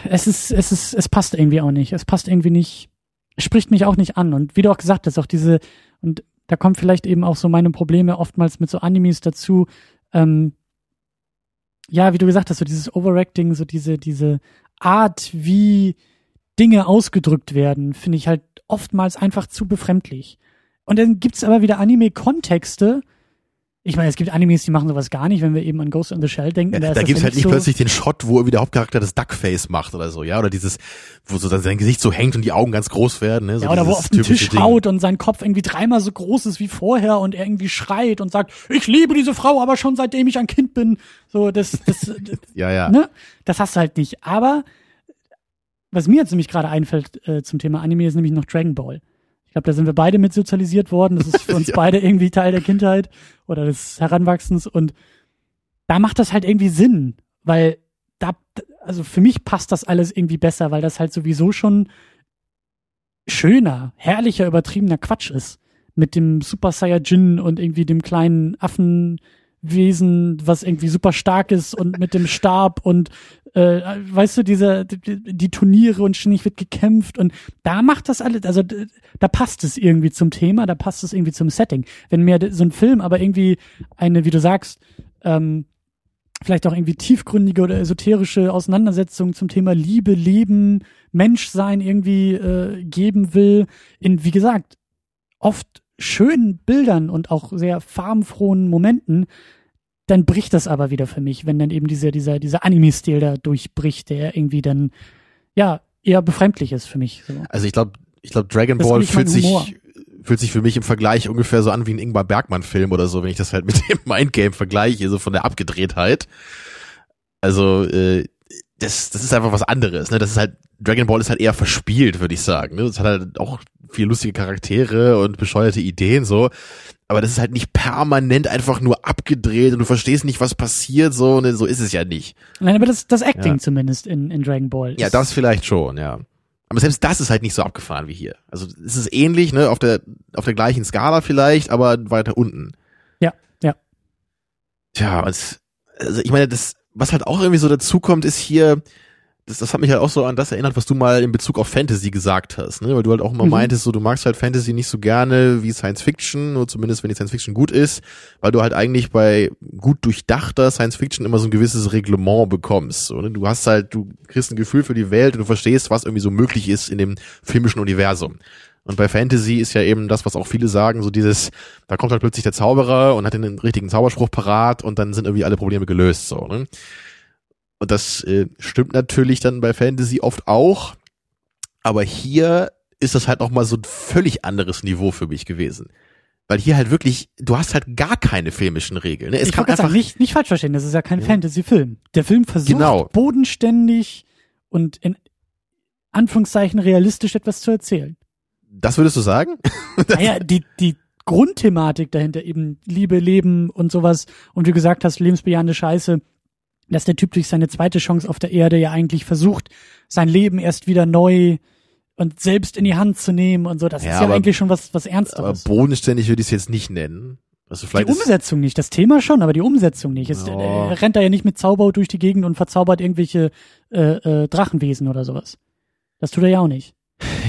es ist, es ist, es passt irgendwie auch nicht. Es passt irgendwie nicht, spricht mich auch nicht an. Und wie du auch gesagt hast, auch diese, und da kommen vielleicht eben auch so meine Probleme oftmals mit so Animes dazu, ähm, ja, wie du gesagt hast, so dieses Overacting, so diese, diese Art, wie Dinge ausgedrückt werden, finde ich halt oftmals einfach zu befremdlich. Und dann gibt's aber wieder Anime-Kontexte. Ich meine, es gibt Animes, die machen sowas gar nicht, wenn wir eben an Ghost in the Shell denken. ja, da da gibt's ja halt nicht so, plötzlich den Shot, wo irgendwie der Hauptcharakter das Duckface macht oder so, ja, oder dieses, wo so sein Gesicht so hängt und die Augen ganz groß werden, ne, so Ja, oder wo auf den Tisch Ding. haut und sein Kopf irgendwie dreimal so groß ist wie vorher und er irgendwie schreit und sagt, ich liebe diese Frau, aber schon seitdem ich ein Kind bin. So, das, das, [LAUGHS] Ja, ja. ne? Das hast du halt nicht. Aber was mir jetzt nämlich gerade einfällt äh, zum Thema Anime, ist nämlich noch Dragon Ball. Ich glaube, da sind wir beide mit sozialisiert worden. Das ist für [LAUGHS] uns Ja. beide irgendwie Teil der Kindheit oder des Heranwachsens. Und da macht das halt irgendwie Sinn, weil da, also für mich passt das alles irgendwie besser, weil das halt sowieso schon schöner, herrlicher, übertriebener Quatsch ist. Mit dem Super Saiyajin und irgendwie dem kleinen Affenwesen, was irgendwie super stark ist und mit dem Stab und äh, weißt du, diese die, die Turniere und ständig wird gekämpft und da macht das alles, also da passt es irgendwie zum Thema, da passt es irgendwie zum Setting. Wenn mir so ein Film aber irgendwie eine, wie du sagst, ähm, vielleicht auch irgendwie tiefgründige oder esoterische Auseinandersetzungen zum Thema Liebe, Leben, Menschsein irgendwie äh, geben will, in, wie gesagt, oft schönen Bildern und auch sehr farbenfrohen Momenten, dann bricht das aber wieder für mich, wenn dann eben dieser, dieser, dieser Anime-Stil da durchbricht, der irgendwie dann, ja, eher befremdlich ist für mich. So. Also ich glaube, ich glaube, Dragon Ball fühlt sich, fühlt sich für mich im Vergleich ungefähr so an wie ein Ingmar Bergmann-Film oder so, wenn ich das halt [LAUGHS] mit dem Mindgame vergleiche, so von der Abgedrehtheit. Also, äh, das, das ist einfach was anderes, ne? Das ist halt, Dragon Ball ist halt eher verspielt, würde ich sagen. Ne? Das hat halt auch viele lustige Charaktere und bescheuerte Ideen so. Aber das ist halt nicht permanent einfach nur abgedreht und du verstehst nicht, was passiert, so, ne? so ist es ja nicht. Nein, aber das, das Acting Ja. zumindest in, in Dragon Ball. Ja, ist- das vielleicht schon, ja. Aber selbst das ist halt nicht so abgefahren wie hier. Also es ist ähnlich, ne, auf der auf der gleichen Skala vielleicht, aber weiter unten. Ja, ja. Tja, und, also ich meine, das, was halt auch irgendwie so dazu kommt, ist hier, das, das hat mich halt auch so an das erinnert, was du mal in Bezug auf Fantasy gesagt hast, ne? Weil du halt auch immer Mhm. meintest, so du magst halt Fantasy nicht so gerne wie Science Fiction, nur zumindest wenn die Science Fiction gut ist, weil du halt eigentlich bei gut durchdachter Science Fiction immer so ein gewisses Reglement bekommst. So, ne? Du hast halt, du kriegst ein Gefühl für die Welt und du verstehst, was irgendwie so möglich ist in dem filmischen Universum. Und bei Fantasy ist ja eben das, was auch viele sagen, so dieses, da kommt halt plötzlich der Zauberer und hat den richtigen Zauberspruch parat und dann sind irgendwie alle Probleme gelöst, so, ne? Und das äh, stimmt natürlich dann bei Fantasy oft auch, aber hier ist das halt noch mal so ein völlig anderes Niveau für mich gewesen. Weil hier halt wirklich, du hast halt gar keine filmischen Regeln. Ne? Es ich kann einfach, sagen, nicht, nicht falsch verstehen, das ist ja kein Ja. Fantasy-Film. Der Film versucht Genau. bodenständig und in Anführungszeichen realistisch etwas zu erzählen. Das würdest du sagen? [LAUGHS] Naja, die, die Grundthematik dahinter, eben Liebe, Leben und sowas, und wie du gesagt hast, lebensbejahende Scheiße, dass der Typ durch seine zweite Chance auf der Erde ja eigentlich versucht, sein Leben erst wieder neu und selbst in die Hand zu nehmen und so, das Ja, ist ja aber- eigentlich schon was, was Aber Ernsteres. bodenständig würde ich es jetzt nicht nennen. Also Die vielleicht ist, Umsetzung nicht, das Thema schon, aber die Umsetzung nicht. Es, Ja. äh, rennt da ja nicht mit Zauberhaut durch die Gegend und verzaubert irgendwelche äh, äh, Drachenwesen oder sowas. Das tut er ja auch nicht.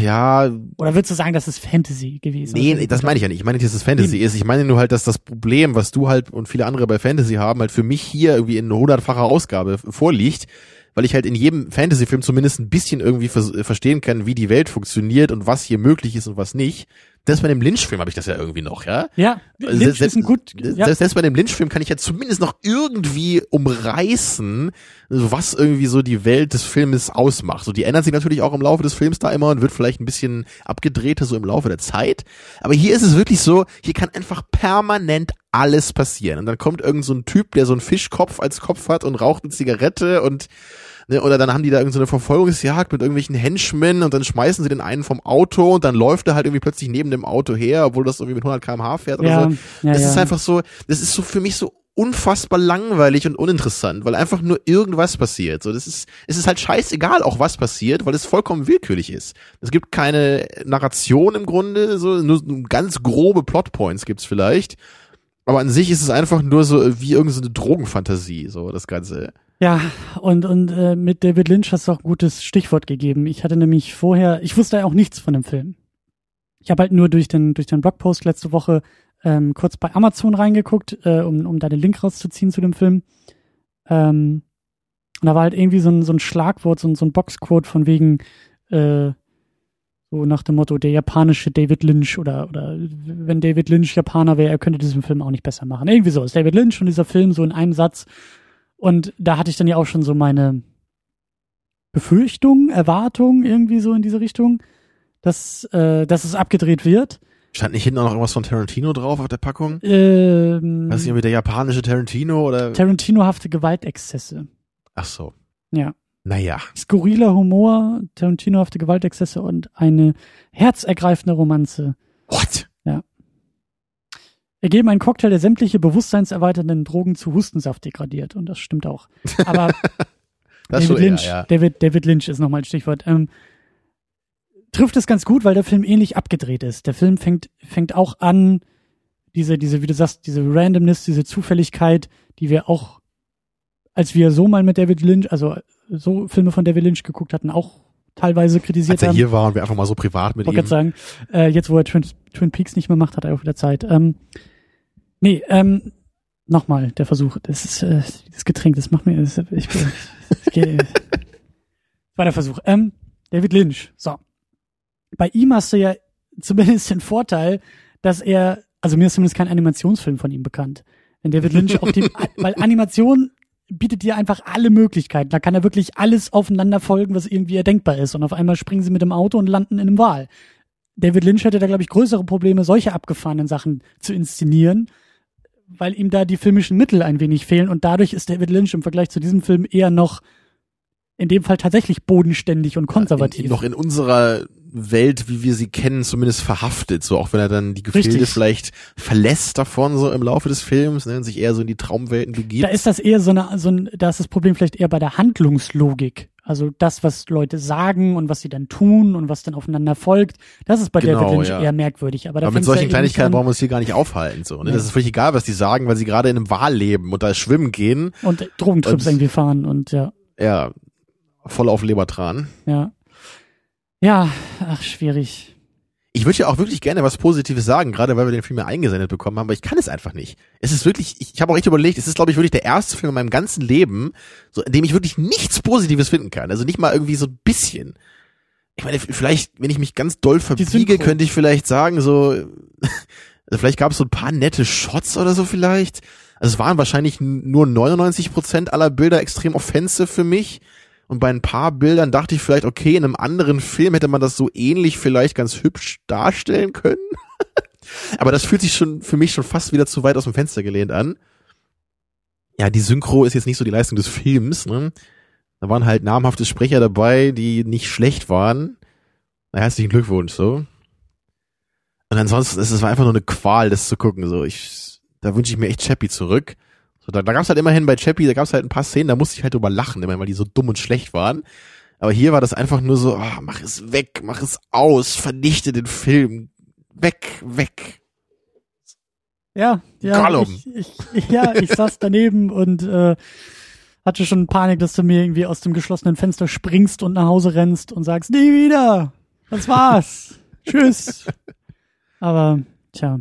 Ja, Oder würdest du sagen, das ist Fantasy gewesen? Nee, nee, das meine ich ja nicht. Ich meine nicht, dass es Fantasy ist. Ich meine nur halt, dass das Problem, was du halt und viele andere bei Fantasy haben, halt für mich hier irgendwie in hundertfacher Ausgabe vorliegt, weil ich halt in jedem Fantasy-Film zumindest ein bisschen irgendwie vers verstehen kann, wie die Welt funktioniert und was hier möglich ist und was nicht. Selbst bei dem Lynch-Film habe ich das ja irgendwie noch, ja. Ja, Also Lynch selbst, ist ein gut, ja, selbst, selbst bei dem Lynch-Film kann ich ja zumindest noch irgendwie umreißen, was irgendwie so die Welt des Filmes ausmacht. So, die ändert sich natürlich auch im Laufe des Films da immer und wird vielleicht ein bisschen abgedrehter so im Laufe der Zeit. Aber hier ist es wirklich so, hier kann einfach permanent alles passieren. Und dann kommt irgend so ein Typ, der so einen Fischkopf als Kopf hat und raucht eine Zigarette und Ne, oder dann haben die da irgendeine so eine Verfolgungsjagd mit irgendwelchen Henchmen und dann schmeißen sie den einen vom Auto und dann läuft er halt irgendwie plötzlich neben dem Auto her, obwohl das irgendwie mit 100 km/h fährt oder ja, so. ja, Das ja. ist einfach so, das ist so für mich so unfassbar langweilig und uninteressant, weil einfach nur irgendwas passiert. So, das ist, es ist halt scheißegal, auch was passiert, weil es vollkommen willkürlich ist. Es gibt keine Narration im Grunde, so nur ganz grobe Plotpoints gibt's vielleicht. Aber an sich ist es einfach nur so wie irgendeine Drogenfantasie, so das Ganze. Ja, und, und äh, mit David Lynch hast du auch ein gutes Stichwort gegeben. Ich hatte nämlich vorher, ich wusste ja auch nichts von dem Film. Ich habe halt nur durch den, durch den Blogpost letzte Woche ähm, kurz bei Amazon reingeguckt, äh, um, um da den Link rauszuziehen zu dem Film. Ähm, und da war halt irgendwie so ein, so ein Schlagwort, so ein, so ein Boxquote von wegen, äh, so nach dem Motto, der japanische David Lynch oder, oder wenn David Lynch Japaner wäre, er könnte diesen Film auch nicht besser machen. Irgendwie so ist David Lynch und dieser Film so in einem Satz. Und da hatte ich dann ja auch schon so meine Befürchtungen, Erwartungen irgendwie so in diese Richtung, dass, äh, dass es abgedreht wird. Stand nicht hinten auch noch irgendwas von Tarantino drauf auf der Packung? Ähm, Weiß nicht, ob der japanische Tarantino oder. Tarantino-hafte Gewaltexzesse. Ach so. Ja. Naja. Skurriler Humor, Tarantino-hafte Gewaltexzesse und eine herzergreifende Romanze. What? Ergeben einen Cocktail, der sämtliche bewusstseinserweiternden Drogen zu Hustensaft degradiert. Und das stimmt auch. Aber [LAUGHS] David schon eher, Lynch, ja. David, David Lynch ist nochmal ein Stichwort. Ähm, trifft es ganz gut, weil der Film ähnlich abgedreht ist. Der Film fängt, fängt auch an, diese, diese, wie du sagst, diese Randomness, diese Zufälligkeit, die wir auch, als wir so mal mit David Lynch, also so Filme von David Lynch geguckt hatten, auch teilweise kritisiert Als er haben. hier war und wir einfach mal so privat mit wollte ihm. gerade sagen, äh, jetzt wo er Twin, Twin Peaks nicht mehr macht, hat er auch wieder Zeit. Ähm, nee, ähm, nochmal, der Versuch, das ist äh, das Getränk, das macht mir, das, ich, bin- ich, geh- [LAUGHS] war der Versuch. Ähm, David Lynch, so. Bei ihm hast du ja zumindest den Vorteil, dass er, also mir ist zumindest kein Animationsfilm von ihm bekannt. Wenn David Lynch auf dem, [LAUGHS] weil Animation bietet dir einfach alle Möglichkeiten. Da kann er wirklich alles aufeinander folgen, was irgendwie erdenkbar ist. Und auf einmal springen sie mit dem Auto und landen in einem Wal. David Lynch hätte da, glaube ich, größere Probleme, solche abgefahrenen Sachen zu inszenieren, weil ihm da die filmischen Mittel ein wenig fehlen. Und dadurch ist David Lynch im Vergleich zu diesem Film eher noch in dem Fall tatsächlich bodenständig und konservativ. In, noch in unserer Welt, wie wir sie kennen, zumindest verhaftet. So auch wenn er dann die Gefilde Richtig. vielleicht verlässt davon so im Laufe des Films ne, und sich eher so in die Traumwelten begibt. Da ist das eher so eine, so ein, da ist das Problem vielleicht eher bei der Handlungslogik. Also das, was Leute sagen und was sie dann tun und was dann aufeinander folgt, das ist bei Genau, David Lynch ja. eher merkwürdig. Aber, da Aber mit ja solchen eben Kleinigkeiten brauchen wir uns hier gar nicht aufhalten. So, ne? Nee. Das ist völlig egal, was die sagen, weil sie gerade in einem Wal leben und da schwimmen gehen. Und Drogentrips irgendwie fahren und ja, Ja, voll auf Lebertran. ja. Ja, ach, schwierig. Ich würde ja auch wirklich gerne was Positives sagen, gerade weil wir den Film ja eingesendet bekommen haben, aber ich kann es einfach nicht. Es ist wirklich, ich, ich habe auch echt überlegt, es ist, glaube ich, wirklich der erste Film in meinem ganzen Leben, so, in dem ich wirklich nichts Positives finden kann. Also nicht mal irgendwie so ein bisschen. Ich meine, vielleicht, wenn ich mich ganz doll verbiege, könnte ich vielleicht sagen, so, [LAUGHS] also vielleicht gab es so ein paar nette Shots oder so vielleicht. Also es waren wahrscheinlich nur 99 Prozent aller Bilder extrem offensive für mich. Und bei ein paar Bildern dachte ich vielleicht, okay, in einem anderen Film hätte man das so ähnlich vielleicht ganz hübsch darstellen können. [LAUGHS] Aber das fühlt sich schon für mich schon fast wieder zu weit aus dem Fenster gelehnt an. Ja, die Synchro ist jetzt nicht so die Leistung des Films. Ne? Da waren halt namhafte Sprecher dabei, die nicht schlecht waren. Na, herzlichen Glückwunsch, so. Und ansonsten ist es war einfach nur eine Qual, das zu gucken. So, ich, da wünsche ich mir echt Chappie zurück. So, da, da gab es halt immerhin bei Chappie, da gab es halt ein paar Szenen, da musste ich halt drüber lachen, immer, weil die so dumm und schlecht waren. Aber hier war das einfach nur so, ah, mach es weg, mach es aus, vernichte den Film. Weg, weg. Ja, ja, Gollum. ich, ich, ja, ich saß daneben und äh, hatte schon Panik, dass du mir irgendwie aus dem geschlossenen Fenster springst und nach Hause rennst und sagst, nie wieder. Das war's. [LAUGHS] Tschüss. Aber, tja.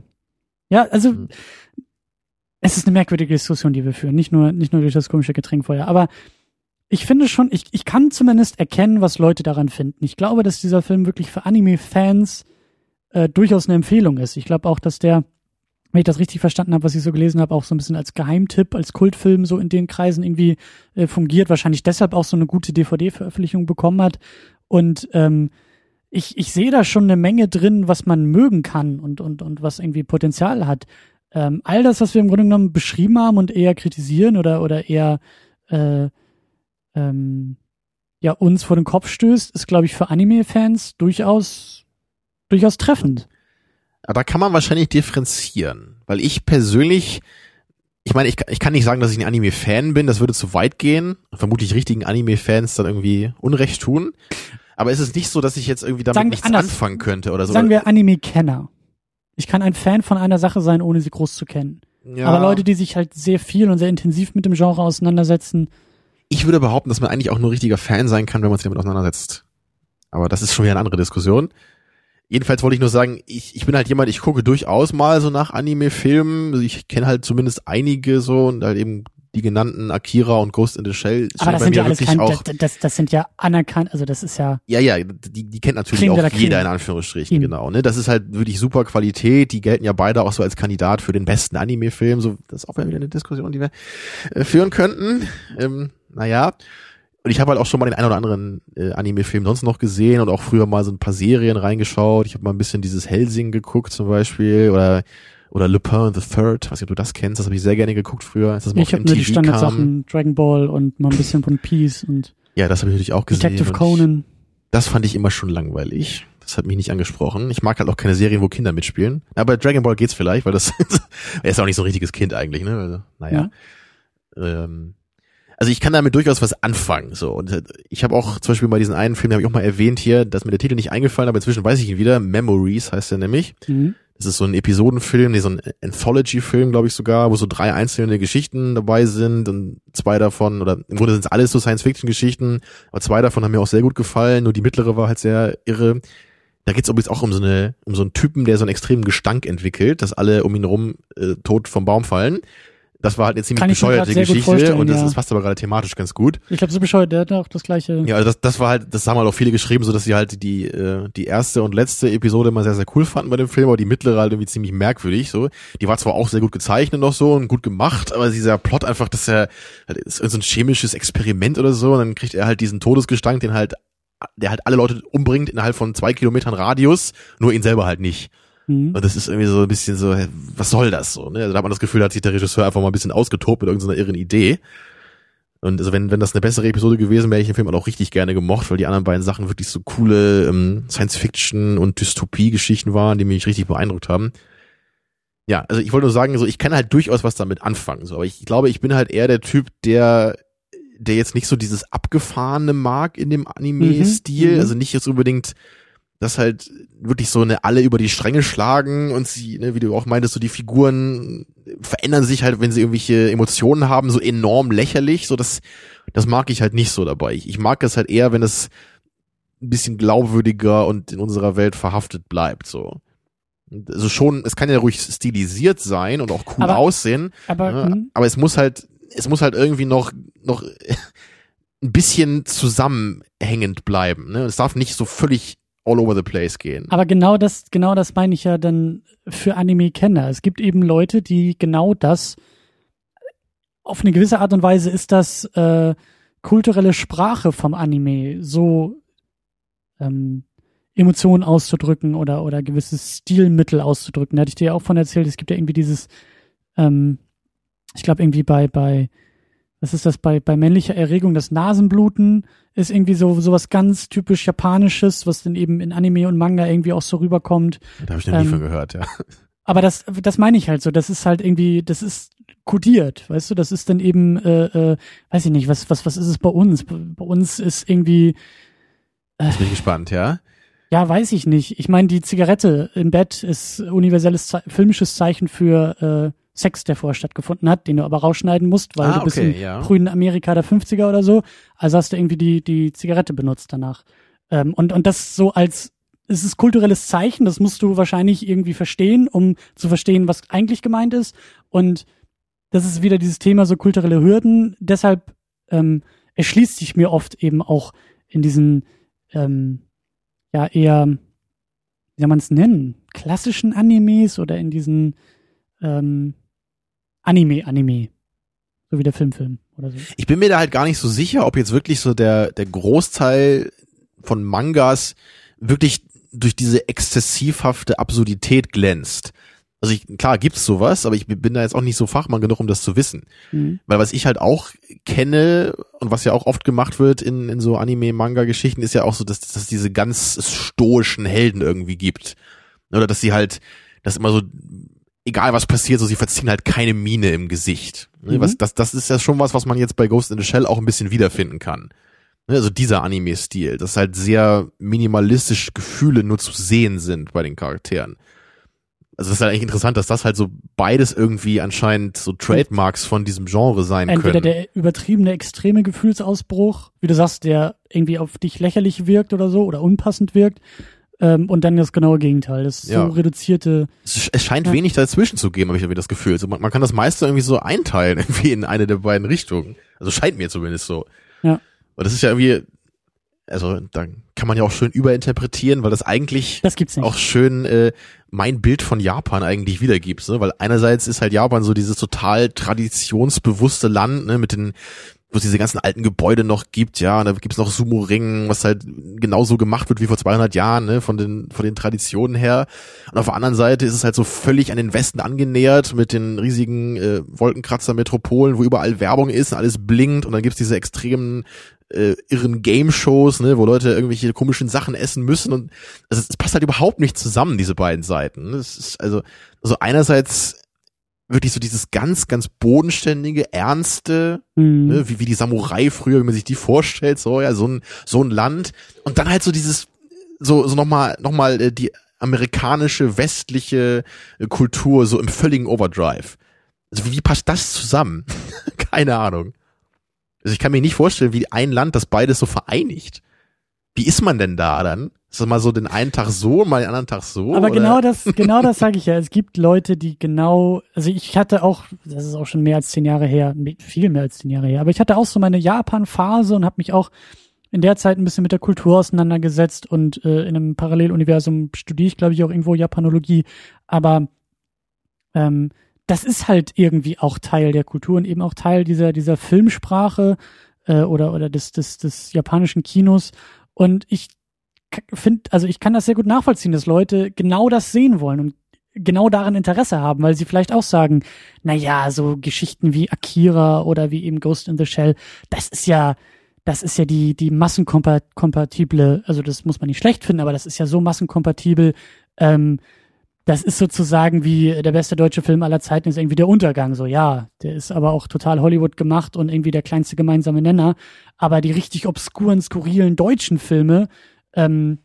Ja, also, Hm. Es ist eine merkwürdige Diskussion, die wir führen. Nicht nur, nicht nur durch das komische Getränk vorher. Aber ich finde schon, ich, ich kann zumindest erkennen, was Leute daran finden. Ich glaube, dass dieser Film wirklich für Anime-Fans äh, durchaus eine Empfehlung ist. Ich glaube auch, dass der, wenn ich das richtig verstanden habe, was ich so gelesen habe, auch so ein bisschen als Geheimtipp, als Kultfilm so in den Kreisen irgendwie äh, fungiert, wahrscheinlich deshalb auch so eine gute DVD-Veröffentlichung bekommen hat. Und ähm, ich, ich sehe da schon eine Menge drin, was man mögen kann und, und, und was irgendwie Potenzial hat. Ähm, all das, was wir im Grunde genommen beschrieben haben und eher kritisieren oder, oder eher äh, ähm, ja, uns vor den Kopf stößt, ist, glaube ich, für Anime-Fans durchaus, durchaus treffend. Aber da kann man wahrscheinlich differenzieren, weil ich persönlich, ich meine, ich, ich kann nicht sagen, dass ich ein Anime-Fan bin, das würde zu weit gehen. Vermutlich richtigen Anime-Fans dann irgendwie Unrecht tun. Aber es ist nicht so, dass ich jetzt irgendwie damit nichts anders. anfangen könnte oder so. Sagen wir Anime-Kenner. Ich kann ein Fan von einer Sache sein, ohne sie groß zu kennen. ja, Aber Leute, die sich halt sehr viel und sehr intensiv mit dem Genre auseinandersetzen, ich würde behaupten, dass man eigentlich auch nur richtiger Fan sein kann, wenn man sich damit auseinandersetzt. Aber das ist schon wieder eine andere Diskussion. Jedenfalls wollte ich nur sagen, ich, ich bin halt jemand, ich gucke durchaus mal so nach Anime-Filmen. Ich kenne halt zumindest einige so und halt eben die genannten Akira und Ghost in the Shell. aber das sind ja alles kein, auch, das, das, das sind ja anerkannt, also das ist ja, Ja, ja, die, die kennt natürlich auch jeder in Anführungsstrichen, Eben. genau. Ne? Das ist halt wirklich super Qualität. Die gelten ja beide auch so als Kandidat für den besten Anime-Film. So, das ist auch wieder eine Diskussion, die wir äh, führen könnten. Ähm, naja. Und ich habe halt auch schon mal den ein oder anderen äh, Anime-Film sonst noch gesehen und auch früher mal so ein paar Serien reingeschaut. Ich habe mal ein bisschen dieses Helsing geguckt zum Beispiel oder oder Lupin the Third, weiß nicht, ob du das kennst, das habe ich sehr gerne geguckt früher. mal ich habe nur die. Standardsachen, Dragon Ball und mal ein bisschen One Piece und Ja, das habe ich natürlich auch gesehen. Detective Conan. Das fand ich immer schon langweilig. Das hat mich nicht angesprochen. Ich mag halt auch keine Serien, wo Kinder mitspielen. Aber Dragon Ball geht's vielleicht, weil das [LAUGHS] er ist auch nicht so ein richtiges Kind eigentlich, ne? Also, naja. Ähm, also ich kann damit durchaus was anfangen. So und äh, ich habe auch zum Beispiel bei diesen einen Film, den habe ich auch mal erwähnt hier, dass mir der Titel nicht eingefallen, aber inzwischen weiß ich ihn wieder. Memories heißt er nämlich. Mhm. Das ist so ein Episodenfilm, nee, so ein Anthology-Film, glaube ich sogar, wo so drei einzelne Geschichten dabei sind und zwei davon, oder im Grunde sind es alles so Science-Fiction-Geschichten, aber zwei davon haben mir auch sehr gut gefallen, nur die mittlere war halt sehr irre. Da geht es übrigens auch um so eine, um so einen Typen, der so einen extremen Gestank entwickelt, dass alle um ihn rum äh, tot vom Baum fallen. Das war halt eine ziemlich Kann bescheuerte Geschichte und das, ja. das passt aber gerade thematisch ganz gut. Ich glaube, so bescheuert, der hat auch das gleiche. Ja, also das, das war halt, das haben halt auch viele geschrieben, so dass sie halt die, äh, die erste und letzte Episode immer sehr, sehr cool fanden bei dem Film, aber die mittlere halt irgendwie ziemlich merkwürdig, so. Die war zwar auch sehr gut gezeichnet noch so und gut gemacht, aber dieser Plot einfach, dass er, halt, ist so ein chemisches Experiment oder so, und dann kriegt er halt diesen Todesgestank, den halt, der halt alle Leute umbringt innerhalb von zwei Kilometern Radius, nur ihn selber halt nicht. Mhm. Und das ist irgendwie so ein bisschen so, was soll das so? Ne? Also da hat man das Gefühl, da hat sich der Regisseur einfach mal ein bisschen ausgetobt mit irgendeiner irren Idee. Und also wenn, wenn das eine bessere Episode gewesen wäre, hätte ich den Film auch richtig gerne gemocht, weil die anderen beiden Sachen wirklich so coole ähm, Science-Fiction- und Dystopie-Geschichten waren, die mich richtig beeindruckt haben. Ja, also ich wollte nur sagen, so ich kann halt durchaus was damit anfangen, so, aber ich glaube, ich bin halt eher der Typ, der der jetzt nicht so dieses abgefahrene mag in dem Anime-Stil, Mhm, mhm. also nicht jetzt unbedingt dass halt wirklich so eine alle über die Stränge schlagen und sie, ne, wie du auch meintest, so die Figuren verändern sich halt, wenn sie irgendwelche Emotionen haben, so enorm lächerlich. So das, das mag ich halt nicht so dabei. Ich, ich mag es halt eher, wenn es ein bisschen glaubwürdiger und in unserer Welt verhaftet bleibt. So. Also schon, es kann ja ruhig stilisiert sein und auch cool Aber- aussehen, Aber ja, hm, aber es muss halt, es muss halt irgendwie noch, noch [LAUGHS] ein bisschen zusammenhängend bleiben. Ne? Es darf nicht so völlig all over the place gehen. Aber genau das, genau das meine ich ja dann für Anime-Kenner. Es gibt eben Leute, die genau das auf eine gewisse Art und Weise ist das äh, kulturelle Sprache vom Anime, so ähm, Emotionen auszudrücken oder oder gewisses Stilmittel auszudrücken. Da hatte ich dir ja auch von erzählt, es gibt ja irgendwie dieses, ähm, ich glaube irgendwie bei bei was ist das bei bei männlicher Erregung das Nasenbluten ist irgendwie so sowas ganz typisch japanisches, was dann eben in Anime und Manga irgendwie auch so rüberkommt. Da habe ich noch nie ähm, von gehört, ja. Aber das, das meine ich halt so. Das ist halt irgendwie, das ist kodiert, weißt du? Das ist dann eben, äh, äh, weiß ich nicht, was, was, was ist es bei uns? Bei bei uns ist irgendwie, Jetzt bin ich gespannt, ja. ja, weiß ich nicht. Ich meine, die Zigarette im Bett ist universelles filmisches Zeichen für äh, Sex, der vorher stattgefunden hat, den du aber rausschneiden musst, weil Ah, du bist okay, im ja. frühen Amerika der 50er oder so. Also hast du irgendwie die, die Zigarette benutzt danach. Ähm, und, und das so als, es ist kulturelles Zeichen, das musst du wahrscheinlich irgendwie verstehen, um zu verstehen, was eigentlich gemeint ist. Und das ist wieder dieses Thema so kulturelle Hürden. Deshalb ähm, erschließt sich mir oft eben auch in diesen ähm, ja eher wie soll man es nennen, klassischen Animes oder in diesen ähm, Anime-Anime. So wie der Filmfilm oder so. Ich bin mir da halt gar nicht so sicher, ob jetzt wirklich so der, der Großteil von Mangas wirklich durch diese exzessivhafte Absurdität glänzt. Also ich, klar gibt's sowas, aber ich bin da jetzt auch nicht so Fachmann genug, um das zu wissen. Mhm. Weil was ich halt auch kenne und was ja auch oft gemacht wird in, in so Anime-Manga-Geschichten, ist ja auch so, dass dass es diese ganz stoischen Helden irgendwie gibt. Oder dass sie halt, das immer so, egal was passiert, so sie verziehen halt keine Miene im Gesicht. Ne? Mhm. Was, das, das ist ja schon was, was man jetzt bei Ghost in the Shell auch ein bisschen wiederfinden kann. Ne? Also dieser Anime-Stil, dass halt sehr minimalistisch Gefühle nur zu sehen sind bei den Charakteren. Also das ist halt eigentlich interessant, dass das halt so beides irgendwie anscheinend so Trademarks von diesem Genre sein Entweder können. der übertriebene, extreme Gefühlsausbruch, wie du sagst, der irgendwie auf dich lächerlich wirkt oder so oder unpassend wirkt. Ähm, und dann das genaue Gegenteil, das Ja. so reduzierte. es, es scheint Ja. wenig dazwischen zu geben, habe ich irgendwie das Gefühl. So, man, man kann das meiste irgendwie so einteilen, [LAUGHS] irgendwie in eine der beiden Richtungen. Also scheint mir zumindest so. Ja. Und das ist ja irgendwie, also da kann man ja auch schön überinterpretieren, weil das eigentlich Das auch schön äh, mein Bild von Japan eigentlich wiedergibt, ne? weil einerseits ist halt Japan so dieses total traditionsbewusste Land, ne, mit den wo es diese ganzen alten Gebäude noch gibt, ja, und da gibt's noch Sumo-Ring, was halt genauso gemacht wird wie vor 200 Jahren, ne, von den, von den Traditionen her. Und auf der anderen Seite ist es halt so völlig an den Westen angenähert mit den riesigen äh, Wolkenkratzer-Metropolen, wo überall Werbung ist und alles blinkt und dann gibt's diese extremen äh, irren Game-Shows, ne, wo Leute irgendwelche komischen Sachen essen müssen und also es passt halt überhaupt nicht zusammen, diese beiden Seiten. Es ist also, also einerseits wirklich so dieses ganz, ganz bodenständige, ernste, Mhm. ne, wie, wie die Samurai früher, wie man sich die vorstellt, so, ja, so ein, so ein Land. Und dann halt so dieses, so, so nochmal, nochmal äh, die amerikanische, westliche äh, Kultur so im völligen Overdrive. Also wie, wie passt das zusammen? [LAUGHS] Keine Ahnung. Also ich kann mir nicht vorstellen, wie ein Land das beides so vereinigt. Wie ist man denn da dann? Ist das mal so den einen Tag so, mal den anderen Tag so? Aber oder? genau das, [LAUGHS] genau das sage ich ja. Es gibt Leute, die genau, also ich hatte auch, das ist auch schon mehr als zehn Jahre her, viel mehr als zehn Jahre her, aber ich hatte auch so meine Japan-Phase und habe mich auch in der Zeit ein bisschen mit der Kultur auseinandergesetzt und äh, in einem Paralleluniversum studiere ich, glaube ich, auch irgendwo Japanologie. Aber ähm, das ist halt irgendwie auch Teil der Kultur und eben auch Teil dieser, dieser Filmsprache äh, oder, oder des, des, des japanischen Kinos. Und ich finde, also ich kann das sehr gut nachvollziehen, dass Leute genau das sehen wollen und genau daran Interesse haben, weil sie vielleicht auch sagen, na ja, so Geschichten wie Akira oder wie eben Ghost in the Shell, das ist ja, das ist ja die, die massenkompatible, also das muss man nicht schlecht finden, aber das ist ja so massenkompatibel, ähm, das ist sozusagen wie der beste deutsche Film aller Zeiten ist irgendwie der Untergang. So, ja, der ist aber auch total Hollywood gemacht und irgendwie der kleinste gemeinsame Nenner. Aber die richtig obskuren, skurrilen deutschen Filme, ähm,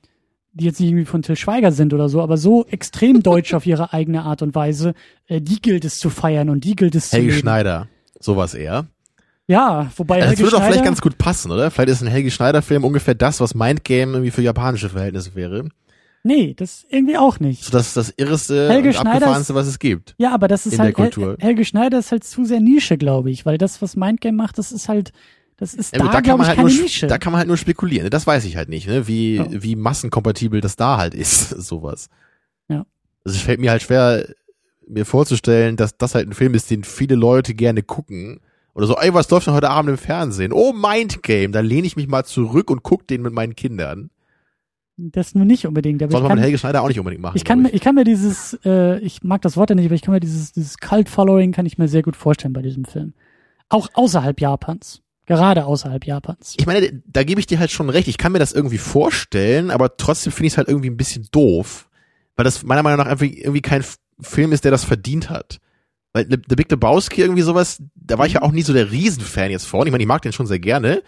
die jetzt nicht irgendwie von Till Schweiger sind oder so, aber so extrem [LAUGHS] deutsch auf ihre eigene Art und Weise, äh, die gilt es zu feiern und die gilt es Helge zu leben. Schneider, sowas eher. Ja, wobei Das Helge würde doch Schneider, vielleicht ganz gut passen, oder? Vielleicht ist ein Helge Schneider-Film ungefähr das, was Mindgame irgendwie für japanische Verhältnisse wäre. nee, das irgendwie auch nicht. So das, das irreste Helge und Schneider abgefahrenste, was es gibt. Ja, aber das ist in halt, der Kultur. Hel Helge Schneider ist halt zu sehr Nische, glaube ich, weil das, was Mindgame macht, das ist halt, das ist Ja, da, da, kann man ich, halt nur, Nische. da kann man halt nur spekulieren. ne? Das weiß ich halt nicht, ne? wie, Ja. wie massenkompatibel das da halt ist, [LAUGHS] sowas. Ja. Also es fällt mir halt schwer, mir vorzustellen, dass das halt ein Film ist, den viele Leute gerne gucken. Oder so, ey, was läuft denn heute Abend im Fernsehen? Oh, Mindgame, da lehne ich mich mal zurück und guck den mit meinen Kindern. das nur nicht unbedingt. Aber Soll ich man kann, mit Helge Schneider auch nicht unbedingt machen. ich, kann mir, ich kann mir dieses, äh, ich mag das Wort ja nicht, aber ich kann mir dieses, dieses Cult-Following kann ich mir sehr gut vorstellen bei diesem Film. Auch außerhalb Japans. Gerade außerhalb Japans. Ich meine, da gebe ich dir halt schon recht. Ich kann mir das irgendwie vorstellen, aber trotzdem finde ich es halt irgendwie ein bisschen doof, weil das meiner Meinung nach einfach irgendwie kein Film ist, der das verdient hat. Weil The Big Lebowski irgendwie sowas, da war ich ja auch nie so der Riesenfan jetzt von. Ich meine, ich mag den schon sehr gerne,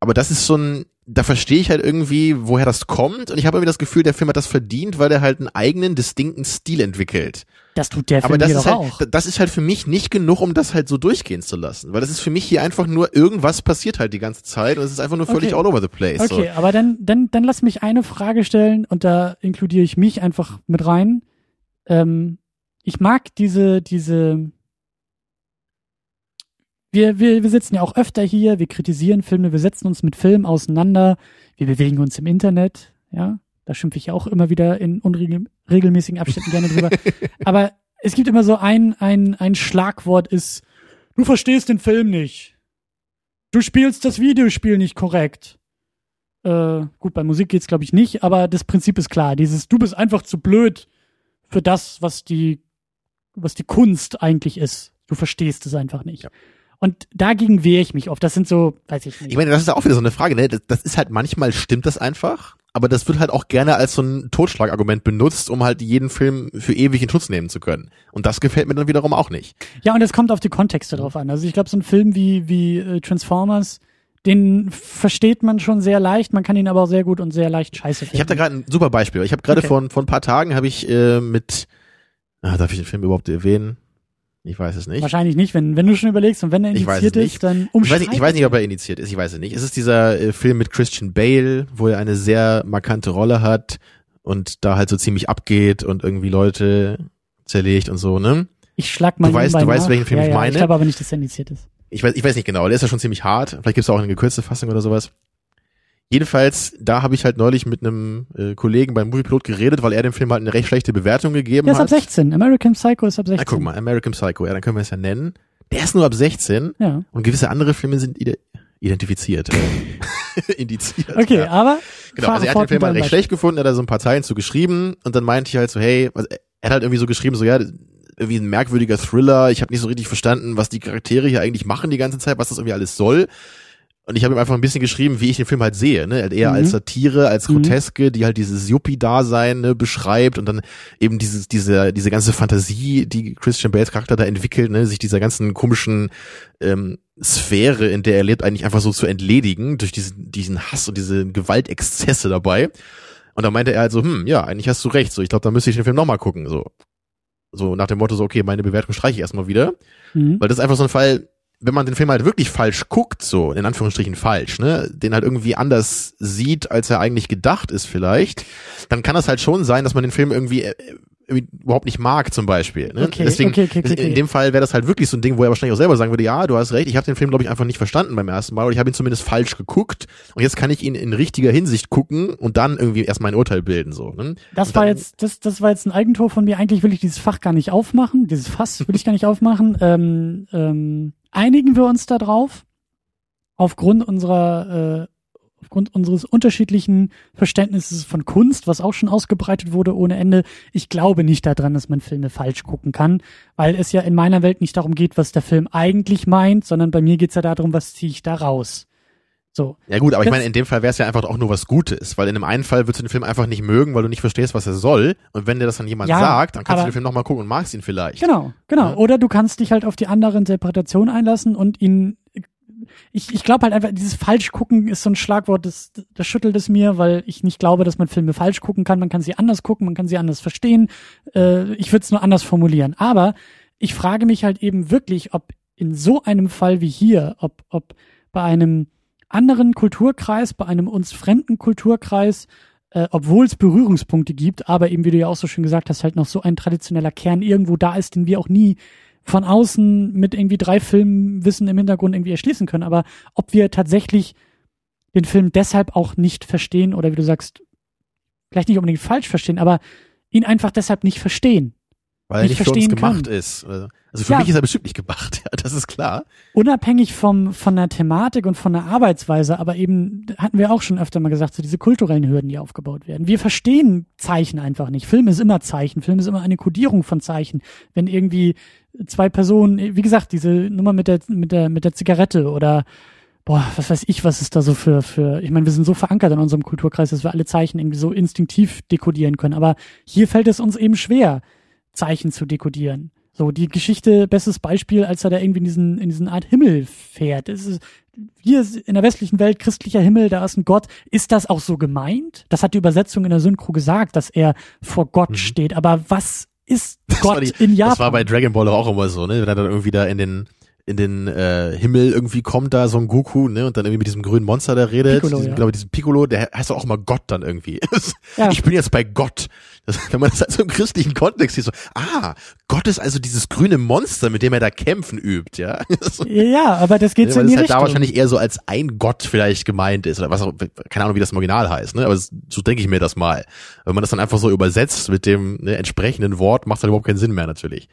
aber das ist so ein, da verstehe ich halt irgendwie, woher das kommt und ich habe irgendwie das Gefühl, der Film hat das verdient, weil der halt einen eigenen, distinkten Stil entwickelt. Das tut der Film Aber das ist halt, auch. das ist halt für mich nicht genug, um das halt so durchgehen zu lassen. Weil das ist für mich hier einfach nur irgendwas passiert halt die ganze Zeit und es ist einfach nur völlig Okay. all over the place. Okay, aber dann, dann, dann lass mich eine Frage stellen und da inkludiere ich mich einfach mit rein. Ähm, ich mag diese, diese. Wir, wir, wir sitzen ja auch öfter hier, wir kritisieren Filme, wir setzen uns mit Filmen auseinander, wir bewegen uns im Internet, ja. Da schimpfe ich ja auch immer wieder in unregelmäßigen Abständen gerne drüber. [LAUGHS] Aber es gibt immer so ein, ein, ein Schlagwort ist, du verstehst den Film nicht. Du spielst das Videospiel nicht korrekt. Äh, gut, bei Musik geht's glaube ich nicht, aber das Prinzip ist klar. Dieses, du bist einfach zu blöd für das, was die, was die Kunst eigentlich ist. Du verstehst es einfach nicht. Ja. Und dagegen wehre ich mich oft. Das sind so, weiß ich nicht. Ich meine, das ist ja auch wieder so eine Frage, ne? Das, das ist halt manchmal stimmt das einfach, aber das wird halt auch gerne als so ein Totschlagargument benutzt, um halt jeden Film für ewig in Schutz nehmen zu können. Und das gefällt mir dann wiederum auch nicht. Ja, und es kommt auf die Kontexte drauf an. Also ich glaube, so ein Film wie, wie äh, Transformers, den versteht man schon sehr leicht, man kann ihn aber auch sehr gut und sehr leicht scheiße finden. Ich habe da gerade ein super Beispiel. Ich habe gerade Okay. vor, vor ein paar Tagen habe ich äh, mit, ah, darf ich den Film überhaupt erwähnen? Ich weiß es nicht. Wahrscheinlich nicht, wenn, wenn du schon überlegst und wenn er indiziert es ist, nicht. dann Ich weiß, nicht, ich weiß nicht, ob er initiiert ist, ich weiß es nicht. Es ist dieser äh, Film mit Christian Bale, wo er eine sehr markante Rolle hat und da halt so ziemlich abgeht und irgendwie Leute zerlegt und so, ne? Ich schlag mal Du weißt- du weißt, nach. welchen Film ja, ich ja, meine? Ich glaube aber nicht, dass er indiziert ist. Ich weiß, ich weiß nicht genau, der ist ja schon ziemlich hart. Vielleicht gibt's auch eine gekürzte Fassung oder sowas. Jedenfalls, da habe ich halt neulich mit einem äh, Kollegen beim Moviepilot geredet, weil er dem Film halt eine recht schlechte Bewertung gegeben Der ist ab hat. 16. American Psycho ist ab 16. Na, guck mal, American Psycho, ja, dann können wir es ja nennen. Der ist nur ab 16 Ja. und gewisse andere Filme sind ide identifiziert. äh, [LAUGHS] indiziert. Okay, ja. aber Genau, also er hat den Film halt recht schlecht gefunden, er hat da so ein paar Zeilen zu geschrieben und dann meinte ich halt so, hey, also er hat halt irgendwie so geschrieben, so ja, irgendwie ein merkwürdiger Thriller, ich habe nicht so richtig verstanden, was die Charaktere hier eigentlich machen die ganze Zeit, was das irgendwie alles soll. Und ich habe ihm einfach ein bisschen geschrieben, wie ich den Film halt sehe, ne? Halt eher Mhm. als Satire, als Mhm. Groteske, die halt dieses Yuppie-Dasein ne, beschreibt und dann eben dieses, diese, diese ganze Fantasie, die Christian Bales Charakter da entwickelt, ne, sich dieser ganzen komischen ähm, Sphäre, in der er lebt, eigentlich einfach so zu entledigen, durch diesen, diesen Hass und diese Gewaltexzesse dabei. Und da meinte er halt so, hm, ja, eigentlich hast du recht, so, ich glaube, da müsste ich den Film nochmal gucken, so. So nach dem Motto, so, okay, meine Bewertung streiche ich erstmal wieder. Mhm. Weil das ist einfach so ein Fall, wenn man den Film halt wirklich falsch guckt, so, in Anführungsstrichen falsch, ne, den halt irgendwie anders sieht, als er eigentlich gedacht ist vielleicht, dann kann das halt schon sein, dass man den Film irgendwie, äh, irgendwie überhaupt nicht mag, zum Beispiel. Ne? Okay, Deswegen, okay, okay, in dem Fall wäre das halt wirklich so ein Ding, wo er wahrscheinlich auch selber sagen würde, ja, du hast recht, ich habe den Film, glaube ich, einfach nicht verstanden beim ersten Mal oder ich habe ihn zumindest falsch geguckt und jetzt kann ich ihn in richtiger Hinsicht gucken und dann irgendwie erst mein Urteil bilden, so. Ne? Das Und war jetzt, das, das war jetzt ein Eigentor von mir. Eigentlich will ich dieses Fach gar nicht aufmachen. Dieses Fass will ich gar nicht aufmachen. Ähm, ähm, einigen wir uns da drauf? Aufgrund unserer, äh, aufgrund unseres unterschiedlichen Verständnisses von Kunst, was auch schon ausgebreitet wurde ohne Ende. Ich glaube nicht daran, dass man Filme falsch gucken kann, weil es ja in meiner Welt nicht darum geht, was der Film eigentlich meint, sondern bei mir geht's ja darum, was ziehe ich da raus. So. Ja gut, aber ich meine, in dem Fall wäre es ja einfach auch nur was Gutes, weil in dem einen Fall würdest du den Film einfach nicht mögen, weil du nicht verstehst, was er soll. Und wenn dir das dann jemand Ja, sagt, dann kannst du den Film nochmal gucken und magst ihn vielleicht. Genau, genau. Ja. Oder du kannst dich halt auf die andere Interpretation einlassen und ihn. Ich, ich glaube halt einfach, dieses falsch gucken ist so ein Schlagwort, das, das schüttelt es mir, weil ich nicht glaube, dass man Filme falsch gucken kann. Man kann sie anders gucken, man kann sie anders verstehen. Äh, ich würde es nur anders formulieren. Aber ich frage mich halt eben wirklich, ob in so einem Fall wie hier, ob, ob bei einem anderen Kulturkreis, bei einem uns fremden Kulturkreis, äh, obwohl es Berührungspunkte gibt, aber eben, wie du ja auch so schön gesagt hast, halt noch so ein traditioneller Kern irgendwo da ist, den wir auch nie von außen mit irgendwie drei Filmwissen im Hintergrund irgendwie erschließen können. Aber ob wir tatsächlich den Film deshalb auch nicht verstehen oder wie du sagst, vielleicht nicht unbedingt falsch verstehen, aber ihn einfach deshalb nicht verstehen. Weil er nicht nicht für uns gemacht kann. ist. Also für Ja. mich ist er bestimmt nicht gemacht, [LAUGHS] ja, das ist klar. unabhängig vom, von der Thematik und von der Arbeitsweise, aber eben, hatten wir auch schon öfter mal gesagt, so diese kulturellen Hürden, die aufgebaut werden. Wir verstehen Zeichen einfach nicht. Film ist immer Zeichen. Film ist immer eine Kodierung von Zeichen. Wenn irgendwie zwei Personen, wie gesagt, diese Nummer mit der, mit der, mit der Zigarette oder boah, was weiß ich, was ist da so für, für, ich meine, wir sind so verankert in unserem Kulturkreis, dass wir alle Zeichen irgendwie so instinktiv dekodieren können. Aber hier fällt es uns eben schwer, Zeichen zu dekodieren. So, die Geschichte, bestes Beispiel, als er da irgendwie in diesen, in diesen Art Himmel fährt. Es ist, hier in der westlichen Welt christlicher Himmel, da ist ein Gott. Ist das auch so gemeint? Das hat die Übersetzung in der Synchro gesagt, dass er vor Gott Mhm. steht. Aber was ist Das Gott die- in Japan? Das war bei Dragon Ball auch immer so, ne? Wenn er dann irgendwie da in den in den äh, Himmel irgendwie kommt da so ein Goku, ne, und dann irgendwie mit diesem grünen Monster, der redet, Piccolo, diesem, ja. glaube diesem Piccolo, der heißt doch auch immer Gott dann irgendwie. [LAUGHS] Ja. Ich bin jetzt bei Gott. Das, wenn man das also im christlichen Kontext sieht, so, ah, Gott ist also dieses grüne Monster, mit dem er da kämpfen übt, ja. [LAUGHS] Ja, aber das geht ne, so in es die halt da Richtung. wahrscheinlich eher so als ein Gott vielleicht gemeint ist oder was auch, keine Ahnung, wie das im Original heißt, ne, aber das, so denke ich mir das mal. Wenn man das dann einfach so übersetzt mit dem ne, entsprechenden Wort, macht das überhaupt keinen Sinn mehr natürlich.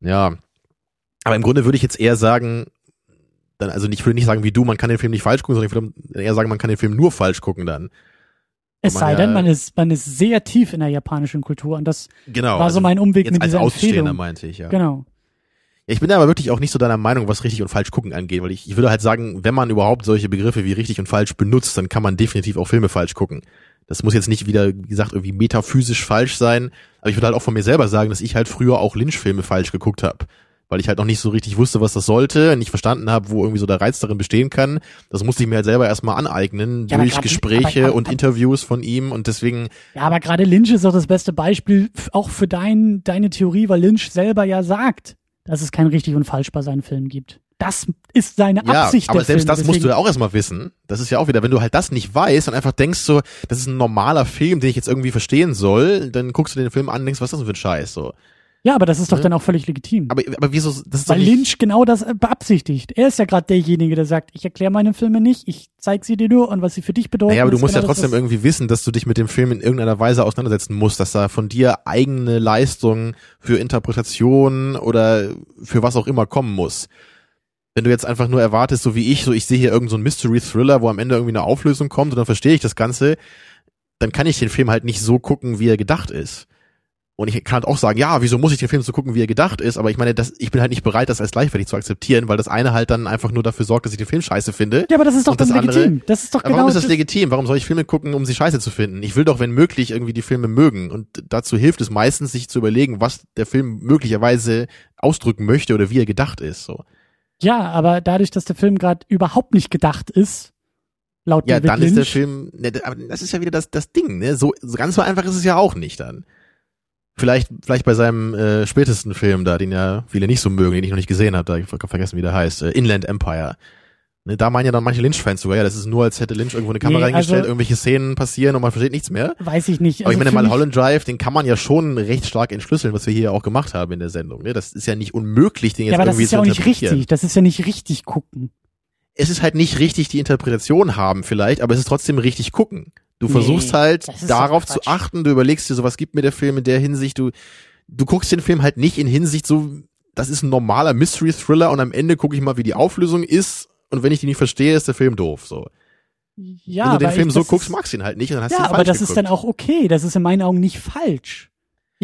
Ja. Aber im Grunde würde ich jetzt eher sagen, dann, also ich würde nicht sagen wie du, man kann den Film nicht falsch gucken, sondern ich würde eher sagen, man kann den Film nur falsch gucken dann. es sei ja- denn, man ist, man ist sehr tief in der japanischen Kultur und das Genau. war so mein Umweg mit als dieser Außenstehender Empfehlung. meinte ich, ja. Genau. Ich bin aber wirklich auch nicht so deiner Meinung, was richtig und falsch gucken angeht, weil ich, ich würde halt sagen, wenn man überhaupt solche Begriffe wie richtig und falsch benutzt, dann kann man definitiv auch Filme falsch gucken. Das muss jetzt nicht wieder, wie gesagt, irgendwie metaphysisch falsch sein, aber ich würde halt auch von mir selber sagen, dass ich halt früher auch Lynch-Filme falsch geguckt habe. Weil ich halt noch nicht so richtig wusste, was das sollte, nicht verstanden habe, wo irgendwie so der Reiz darin bestehen kann. Das musste ich mir halt selber erstmal aneignen, Ja, aber durch grad- Gespräche aber- aber- und Interviews von ihm und deswegen, Ja, aber gerade Lynch ist auch das beste Beispiel auch für dein, deine Theorie, weil Lynch selber ja sagt, dass es kein richtig und falsch bei seinen Filmen gibt. Das ist seine Ja, Absicht aber der selbst Film. das musst du ja auch erstmal wissen. Das ist ja auch wieder, wenn du halt das nicht weißt und einfach denkst so, das ist ein normaler Film, den ich jetzt irgendwie verstehen soll, dann guckst du den Film an und denkst, was ist das denn für ein Scheiß, so. Ja, aber das ist doch Ne? dann auch völlig legitim. Aber, aber wieso, das ist weil nicht, Lynch genau das äh, beabsichtigt. Er ist ja gerade derjenige, der sagt, ich erkläre meine Filme nicht, ich zeig sie dir nur und was sie für dich bedeuten. naja, aber du musst ja genau das, trotzdem was- irgendwie wissen, dass du dich mit dem Film in irgendeiner Weise auseinandersetzen musst, dass da von dir eigene Leistung für Interpretation oder für was auch immer kommen muss. Wenn du jetzt einfach nur erwartest, so wie ich, so ich sehe hier irgendeinen so einen Mystery-Thriller, wo am Ende irgendwie eine Auflösung kommt und dann verstehe ich das Ganze, dann kann ich den Film halt nicht so gucken, wie er gedacht ist. Und ich kann halt auch sagen, ja, wieso muss ich den Film so gucken, wie er gedacht ist? Aber ich meine, das, ich bin halt nicht bereit, das als gleichwertig zu akzeptieren, weil das eine halt dann einfach nur dafür sorgt, dass ich den Film scheiße finde. Ja, aber das ist doch das dann andere- legitim. Das ist doch genau warum ist das das- legitim? Warum soll ich Filme gucken, um sie scheiße zu finden? Ich will doch, wenn möglich, irgendwie die Filme mögen. Und dazu hilft es meistens, sich zu überlegen, was der Film möglicherweise ausdrücken möchte oder wie er gedacht ist. So. Ja, aber dadurch, dass der Film gerade überhaupt nicht gedacht ist, laut Ja, David dann Lynch, ist der Film, ne, aber das ist ja wieder das, das Ding, ne? So, so ganz so einfach ist es ja auch nicht dann. Vielleicht, vielleicht bei seinem äh, spätesten Film da, den ja viele nicht so mögen, den ich noch nicht gesehen habe, da ich vergessen, wie der heißt, äh, Inland Empire. Ne, da meinen ja dann manche Lynch-Fans sogar, ja, das ist nur, als hätte Lynch irgendwo eine Kamera Nee, reingestellt, also- irgendwelche Szenen passieren und man versteht nichts mehr. weiß ich nicht. Aber ich Also meine, mal Holland Drive, den kann man ja schon recht stark entschlüsseln, was wir hier auch gemacht haben in der Sendung. Ne? Das ist ja nicht unmöglich, den jetzt Ja, aber das irgendwie ist ja zu auch nicht interpretieren. richtig. Das ist ja nicht richtig gucken. Es ist halt nicht richtig die Interpretation haben vielleicht, aber es ist trotzdem richtig gucken. Du Nee, versuchst halt ist darauf zu achten, du überlegst dir so, was gibt mir der Film in der Hinsicht, du, du guckst den Film halt nicht in Hinsicht so, das ist ein normaler Mystery-Thriller und am Ende gucke ich mal, wie die Auflösung ist und wenn ich die nicht verstehe, ist der Film doof, so. Ja, wenn du den Film ich, so guckst, ist, magst du ihn halt nicht und dann hast du Ja, aber das ist geguckt. dann auch okay. Das ist in meinen Augen nicht falsch.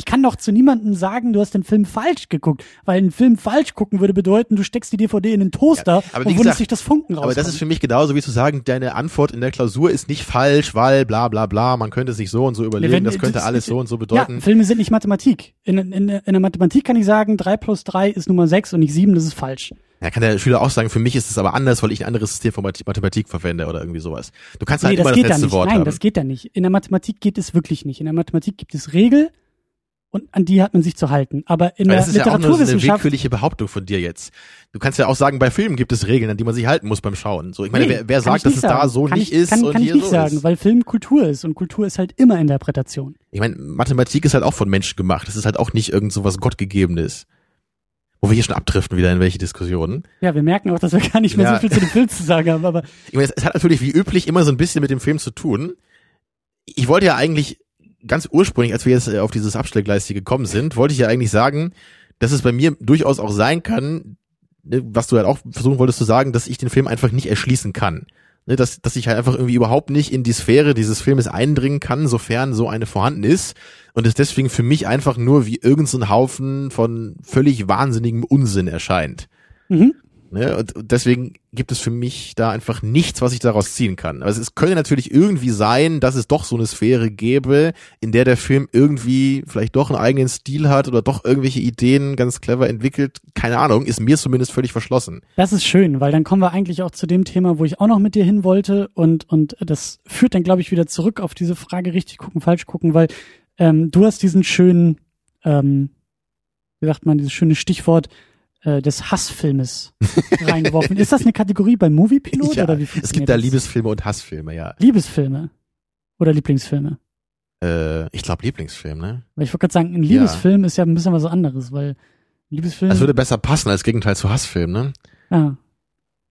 Ich kann doch zu niemandem sagen, du hast den Film falsch geguckt, weil einen Film falsch gucken würde bedeuten, du steckst die DVD in den Toaster Ja, und gesagt, dich, dass Funken rauskommen. Aber das ist für mich genauso wie zu sagen, deine Antwort in der Klausur ist nicht falsch, weil bla bla bla, man könnte es nicht so und so überlegen, wenn- das könnte das- alles so und so bedeuten. Ja, Filme sind nicht Mathematik. In, in, in der Mathematik kann ich sagen, drei plus drei ist Nummer sechs und nicht sieben, das ist falsch. Ja, kann der Schüler auch sagen, für mich ist es aber anders, weil ich ein anderes System von Math- Mathematik verwende oder irgendwie sowas. Du kannst halt nee, immer das das da letzte nicht. Wort Nein, haben. das geht da nicht. In der Mathematik geht es wirklich nicht. In der Mathematik gibt es Regel und an die hat man sich zu halten. Aber in Weil der das ist ja auch nur so eine Literaturwissenschaft willkürliche Behauptung von dir jetzt. Du kannst ja auch sagen, bei Filmen gibt es Regeln, an die man sich halten muss beim Schauen. So, ich meine, Nee, wer, wer sagt, dass es da sagen. so kann nicht ich, ist kann, und kann hier ich nicht so sagen, ist? weil Film Kultur ist und Kultur ist halt immer Interpretation. Ich meine, Mathematik ist halt auch von Menschen gemacht. Das ist halt auch nicht irgend so was Gottgegebenes. Wo wir hier schon abdriften wieder in welche Diskussionen. Ja, wir merken auch, dass wir gar nicht mehr Ja. so viel zu dem Film zu sagen haben, aber Ich meine, es hat natürlich wie üblich immer so ein bisschen mit dem Film zu tun. Ich wollte ja eigentlich ganz ursprünglich, als wir jetzt äh, auf dieses Abstellgleis hier gekommen sind, wollte ich ja eigentlich sagen, dass es bei mir durchaus auch sein kann, ne, was du halt auch versuchen wolltest zu sagen, dass ich den Film einfach nicht erschließen kann. Ne, dass, dass ich halt einfach irgendwie überhaupt nicht in die Sphäre dieses Filmes eindringen kann, sofern so eine vorhanden ist. Und es deswegen für mich einfach nur wie irgendein so Haufen von völlig wahnsinnigem Unsinn erscheint. mhm. Ne? Und deswegen gibt es für mich da einfach nichts, was ich daraus ziehen kann. Also es könnte natürlich irgendwie sein, dass es doch so eine Sphäre gäbe, in der der Film irgendwie vielleicht doch einen eigenen Stil hat oder doch irgendwelche Ideen ganz clever entwickelt. Keine Ahnung, ist mir zumindest völlig verschlossen. Das ist schön, weil dann kommen wir eigentlich auch zu dem Thema, wo ich auch noch mit dir hin wollte und und das führt dann glaube ich wieder zurück auf diese Frage richtig gucken, falsch gucken, weil ähm, du hast diesen schönen, ähm, wie sagt man, dieses schöne Stichwort äh, des Hassfilmes [LAUGHS] reingeworfen. Ist das eine Kategorie bei Moviepilot Ja, oder wie es gibt da das? Liebesfilme und Hassfilme, ja. Liebesfilme oder Lieblingsfilme? Äh, ich glaube Lieblingsfilm, ne? Weil ich wollte gerade sagen, ein Ja. Liebesfilm ist ja ein bisschen was anderes, weil Liebesfilm. Das würde besser passen als Gegenteil zu Hassfilm, ne? ja.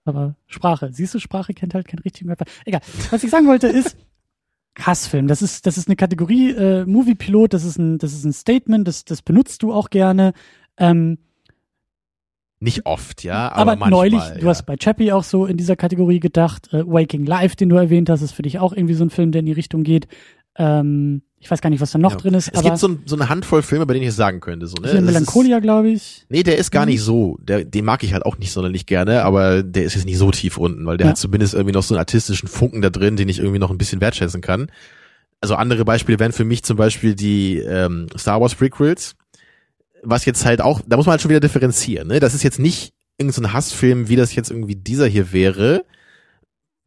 Aber Sprache, siehst du, Sprache kennt halt keinen richtigen Wörter. Egal. Was ich sagen wollte ist [LAUGHS] Hassfilm. Das ist das ist eine Kategorie äh, Moviepilot. Das ist ein das ist ein Statement. Das das benutzt du auch gerne. Ähm, Nicht oft, ja, aber, aber manchmal. neulich, ja. du hast bei Chappie auch so in dieser Kategorie gedacht, äh, Waking Life, den du erwähnt hast, ist für dich auch irgendwie so ein Film, der in die Richtung geht. Ähm, ich weiß gar nicht, was da noch Ja. drin ist, Es gibt so, ein, so eine Handvoll Filme, bei denen ich es sagen könnte. So, ne? Melancholia, glaube ich. Nee, der ist gar Mhm. nicht so. Der, den mag ich halt auch nicht sonderlich gerne, aber der ist jetzt nicht so tief unten, weil der Ja. hat zumindest irgendwie noch so einen artistischen Funken da drin, den ich irgendwie noch ein bisschen wertschätzen kann. Also andere Beispiele wären für mich zum Beispiel die ähm, Star Wars Prequels, was jetzt halt auch, da muss man halt schon wieder differenzieren. Ne? Das ist jetzt nicht irgendein so Hassfilm, wie das jetzt irgendwie dieser hier wäre,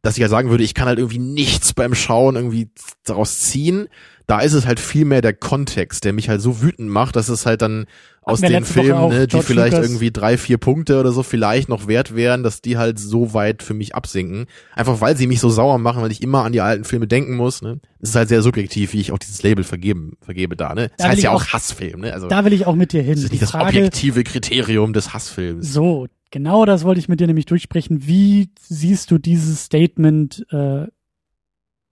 dass ich ja sagen würde, ich kann halt irgendwie nichts beim Schauen irgendwie daraus ziehen. Da ist es halt viel mehr der Kontext, der mich halt so wütend macht, dass es halt dann aus den Filmen, ne, die vielleicht Lucas. irgendwie drei, vier Punkte oder so vielleicht noch wert wären, dass die halt so weit für mich absinken. Einfach weil sie mich so sauer machen, weil ich immer an die alten Filme denken muss. Ne? Das ist halt sehr subjektiv, wie ich auch dieses Label vergeben, vergebe da. Ne? Das Da heißt ja auch Hassfilm. Ne? Also Da will ich auch mit dir hin. das ist nicht das Frage, objektive Kriterium des Hassfilms. so, genau das wollte ich mit dir nämlich durchsprechen. Wie siehst du dieses Statement, äh,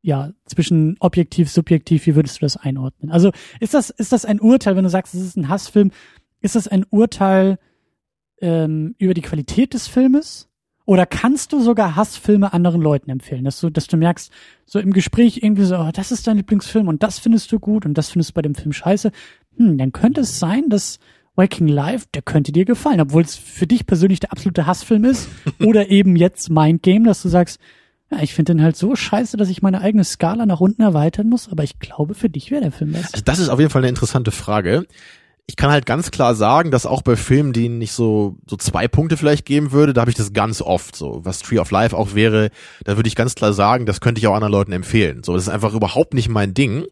ja, zwischen objektiv, subjektiv, wie würdest du das einordnen? Also, ist das, ist das ein Urteil, wenn du sagst, es ist ein Hassfilm, ist das ein Urteil ähm, über die Qualität des Filmes? Oder kannst du sogar Hassfilme anderen Leuten empfehlen, dass du, dass du merkst, so im Gespräch irgendwie so, oh, das ist dein Lieblingsfilm und das findest du gut und das findest du bei dem Film scheiße. Hm, dann könnte es sein, dass Waking Life, der könnte dir gefallen, obwohl es für dich persönlich der absolute Hassfilm ist. [LAUGHS] oder eben jetzt Mind Game, dass du sagst, ja, ich finde den halt so scheiße, dass ich meine eigene Skala nach unten erweitern muss, aber ich glaube, für dich wäre der Film das. Also das ist auf jeden Fall eine interessante Frage. Ich kann halt ganz klar sagen, dass auch bei Filmen, denen ich so, so zwei Punkte vielleicht geben würde, da habe ich das ganz oft so. Was Tree of Life auch wäre, da würde ich ganz klar sagen, das könnte ich auch anderen Leuten empfehlen. So, das ist einfach überhaupt nicht mein Ding.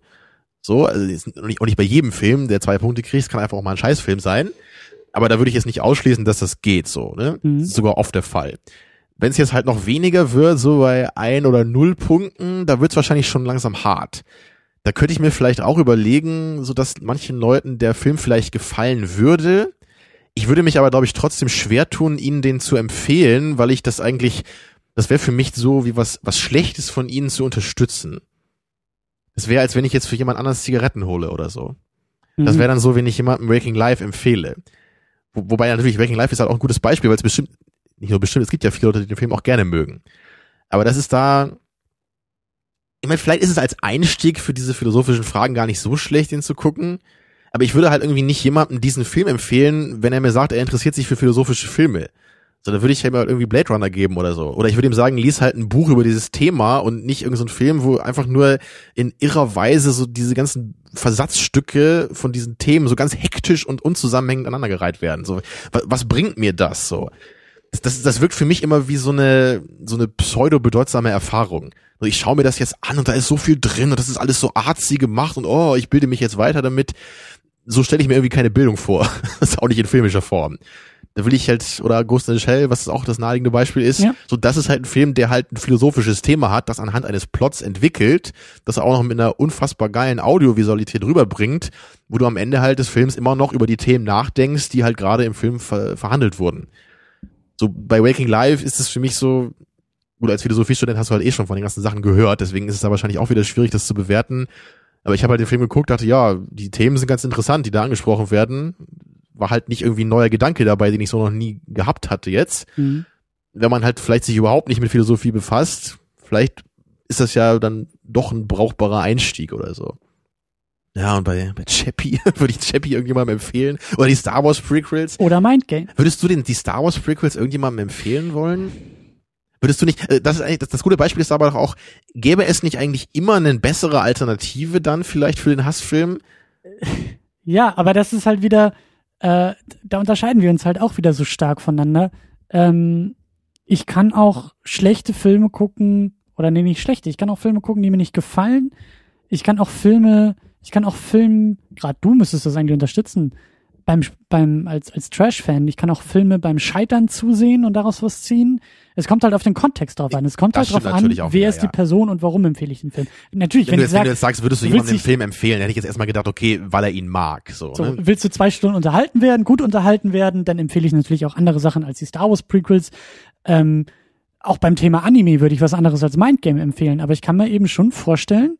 So, also ist nicht, auch nicht bei jedem Film, der zwei Punkte kriegt, kann einfach auch mal ein Scheißfilm sein. Aber da würde ich jetzt nicht ausschließen, dass das geht so, ne? Mhm. Das ist sogar oft der Fall. Wenn es jetzt halt noch weniger wird, so bei ein oder null Punkten, da wird es wahrscheinlich schon langsam hart. Da könnte ich mir vielleicht auch überlegen, so dass manchen Leuten der Film vielleicht gefallen würde. Ich würde mich aber, glaube ich, trotzdem schwer tun, ihnen den zu empfehlen, weil ich das eigentlich, das wäre für mich so wie was, was Schlechtes von ihnen zu unterstützen. Das wäre, als wenn ich jetzt für jemand anderes Zigaretten hole oder so. Das Mhm. wäre dann so, wenn ich jemandem Waking Life empfehle. Wo, wobei natürlich Waking Life ist halt auch ein gutes Beispiel, weil es bestimmt, nicht nur bestimmt, es gibt ja viele Leute, die den Film auch gerne mögen. Aber das ist da, ich meine, vielleicht ist es als Einstieg für diese philosophischen Fragen gar nicht so schlecht, den zu gucken. Aber ich würde halt irgendwie nicht jemandem diesen Film empfehlen, wenn er mir sagt, er interessiert sich für philosophische Filme. So, dann würde ich ihm halt irgendwie Blade Runner geben oder so. Oder ich würde ihm sagen, lies halt ein Buch über dieses Thema und nicht irgendein so Film, wo einfach nur in irrer Weise so diese ganzen Versatzstücke von diesen Themen so ganz hektisch und unzusammenhängend aneinandergereiht werden. So, was bringt mir das so? Das, das, wirkt für mich immer wie so eine, so eine pseudo-bedeutsame Erfahrung. Ich schaue mir das jetzt an und da ist so viel drin und das ist alles so artsy gemacht und oh, ich bilde mich jetzt weiter damit. So stelle ich mir irgendwie keine Bildung vor. [LAUGHS] das ist auch nicht in filmischer Form. Da will ich halt, oder Ghost in the Shell, was auch das naheliegende Beispiel ist, Ja. so das ist halt ein Film, der halt ein philosophisches Thema hat, das anhand eines Plots entwickelt, das er auch noch mit einer unfassbar geilen Audiovisualität rüberbringt, wo du am Ende halt des Films immer noch über die Themen nachdenkst, die halt gerade im Film ver verhandelt wurden. So bei Waking Life ist es für mich so, gut, als Philosophiestudent hast du halt eh schon von den ganzen Sachen gehört, deswegen ist es da wahrscheinlich auch wieder schwierig, das zu bewerten. Aber ich habe halt den Film geguckt, dachte, ja, die Themen sind ganz interessant, die da angesprochen werden. War halt nicht irgendwie ein neuer Gedanke dabei, den ich so noch nie gehabt hatte jetzt. Mhm. Wenn man halt vielleicht sich überhaupt nicht mit Philosophie befasst, vielleicht ist das ja dann doch ein brauchbarer Einstieg oder so. Ja, und bei, bei Chappie [LAUGHS] würde ich Chappie irgendjemandem empfehlen. Oder die Star Wars Prequels. Oder Mind Game. Würdest du den, die Star Wars Prequels irgendjemandem empfehlen wollen? Würdest du nicht, äh, das ist eigentlich, das, das gute Beispiel ist aber doch auch, gäbe es nicht eigentlich immer eine bessere Alternative dann vielleicht für den Hassfilm? [LAUGHS] Ja, aber das ist halt wieder, äh, da unterscheiden wir uns halt auch wieder so stark voneinander. Ähm, ich kann auch schlechte Filme gucken, oder nee, nicht schlechte, ich kann auch Filme gucken, die mir nicht gefallen. Ich kann auch Filme, ich kann auch Filmen, gerade du müsstest das eigentlich unterstützen, beim, beim, als, als Trash-Fan, ich kann auch Filme beim Scheitern zusehen und daraus was ziehen. Es kommt halt auf den Kontext drauf an. Es kommt Das halt drauf an, auch wer wieder, ist die ja. Person und warum empfehle ich den Film. Natürlich, Wenn, wenn, du jetzt, wenn du jetzt sagst, würdest du jemandem den Film empfehlen, dann hätte ich jetzt erstmal gedacht, okay, weil er ihn mag. So, so, ne? willst du zwei Stunden unterhalten werden, gut unterhalten werden, dann empfehle ich natürlich auch andere Sachen als die Star Wars Prequels. Ähm, auch beim Thema Anime würde ich was anderes als Mindgame empfehlen, aber ich kann mir eben schon vorstellen,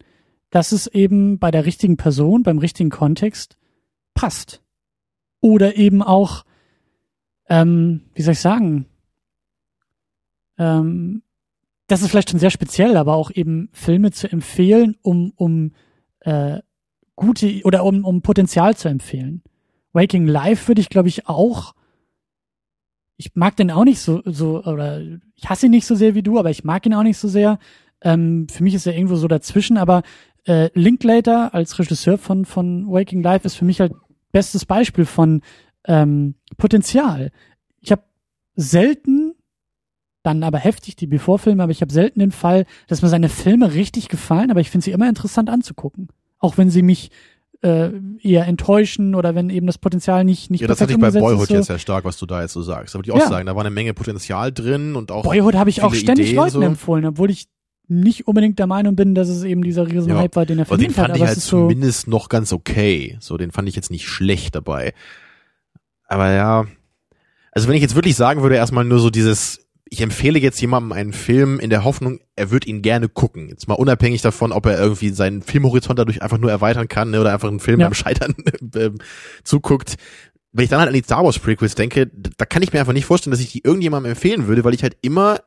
dass es eben bei der richtigen Person, beim richtigen Kontext passt. Oder eben auch, ähm, wie soll ich sagen, ähm, das ist vielleicht schon sehr speziell, aber auch eben Filme zu empfehlen, um, um äh, gute oder um, um Potenzial zu empfehlen. Waking Life würde ich, glaube ich, auch. Ich mag den auch nicht so, so, oder ich hasse ihn nicht so sehr wie du, aber ich mag ihn auch nicht so sehr. Ähm, für mich ist er irgendwo so dazwischen, aber äh, Linklater als Regisseur von, von Waking Life ist für mich halt bestes Beispiel von ähm, Potenzial. Ich habe selten, dann aber heftig die Before-Filme, aber ich habe selten den Fall, dass mir seine Filme richtig gefallen, aber ich finde sie immer interessant anzugucken. Auch wenn sie mich äh, eher enttäuschen oder wenn eben das Potenzial nicht, nicht Ja, das hatte ich bei Boyhood. So. jetzt sehr stark, was du da jetzt so sagst. Da würde ich auch Ja. sagen, da war eine Menge Potenzial drin und auch Boyhood habe ich auch ständig Ideen Leuten so. empfohlen, obwohl ich nicht unbedingt der Meinung bin, dass es eben dieser riesen Ja. Hype war, den er Aber den verdient hat. fand ich halt es ist so, zumindest noch ganz okay. So, den fand ich jetzt nicht schlecht dabei. Aber ja, also wenn ich jetzt wirklich sagen würde, erstmal nur so dieses, ich empfehle jetzt jemandem einen Film in der Hoffnung, er wird ihn gerne gucken. Jetzt mal unabhängig davon, ob er irgendwie seinen Filmhorizont dadurch einfach nur erweitern kann ne, oder einfach einen Film Ja. beim Scheitern [LAUGHS] ähm, zuguckt. Wenn ich dann halt an die Star Wars Prequels denke, da kann ich mir einfach nicht vorstellen, dass ich die irgendjemandem empfehlen würde, weil ich halt immer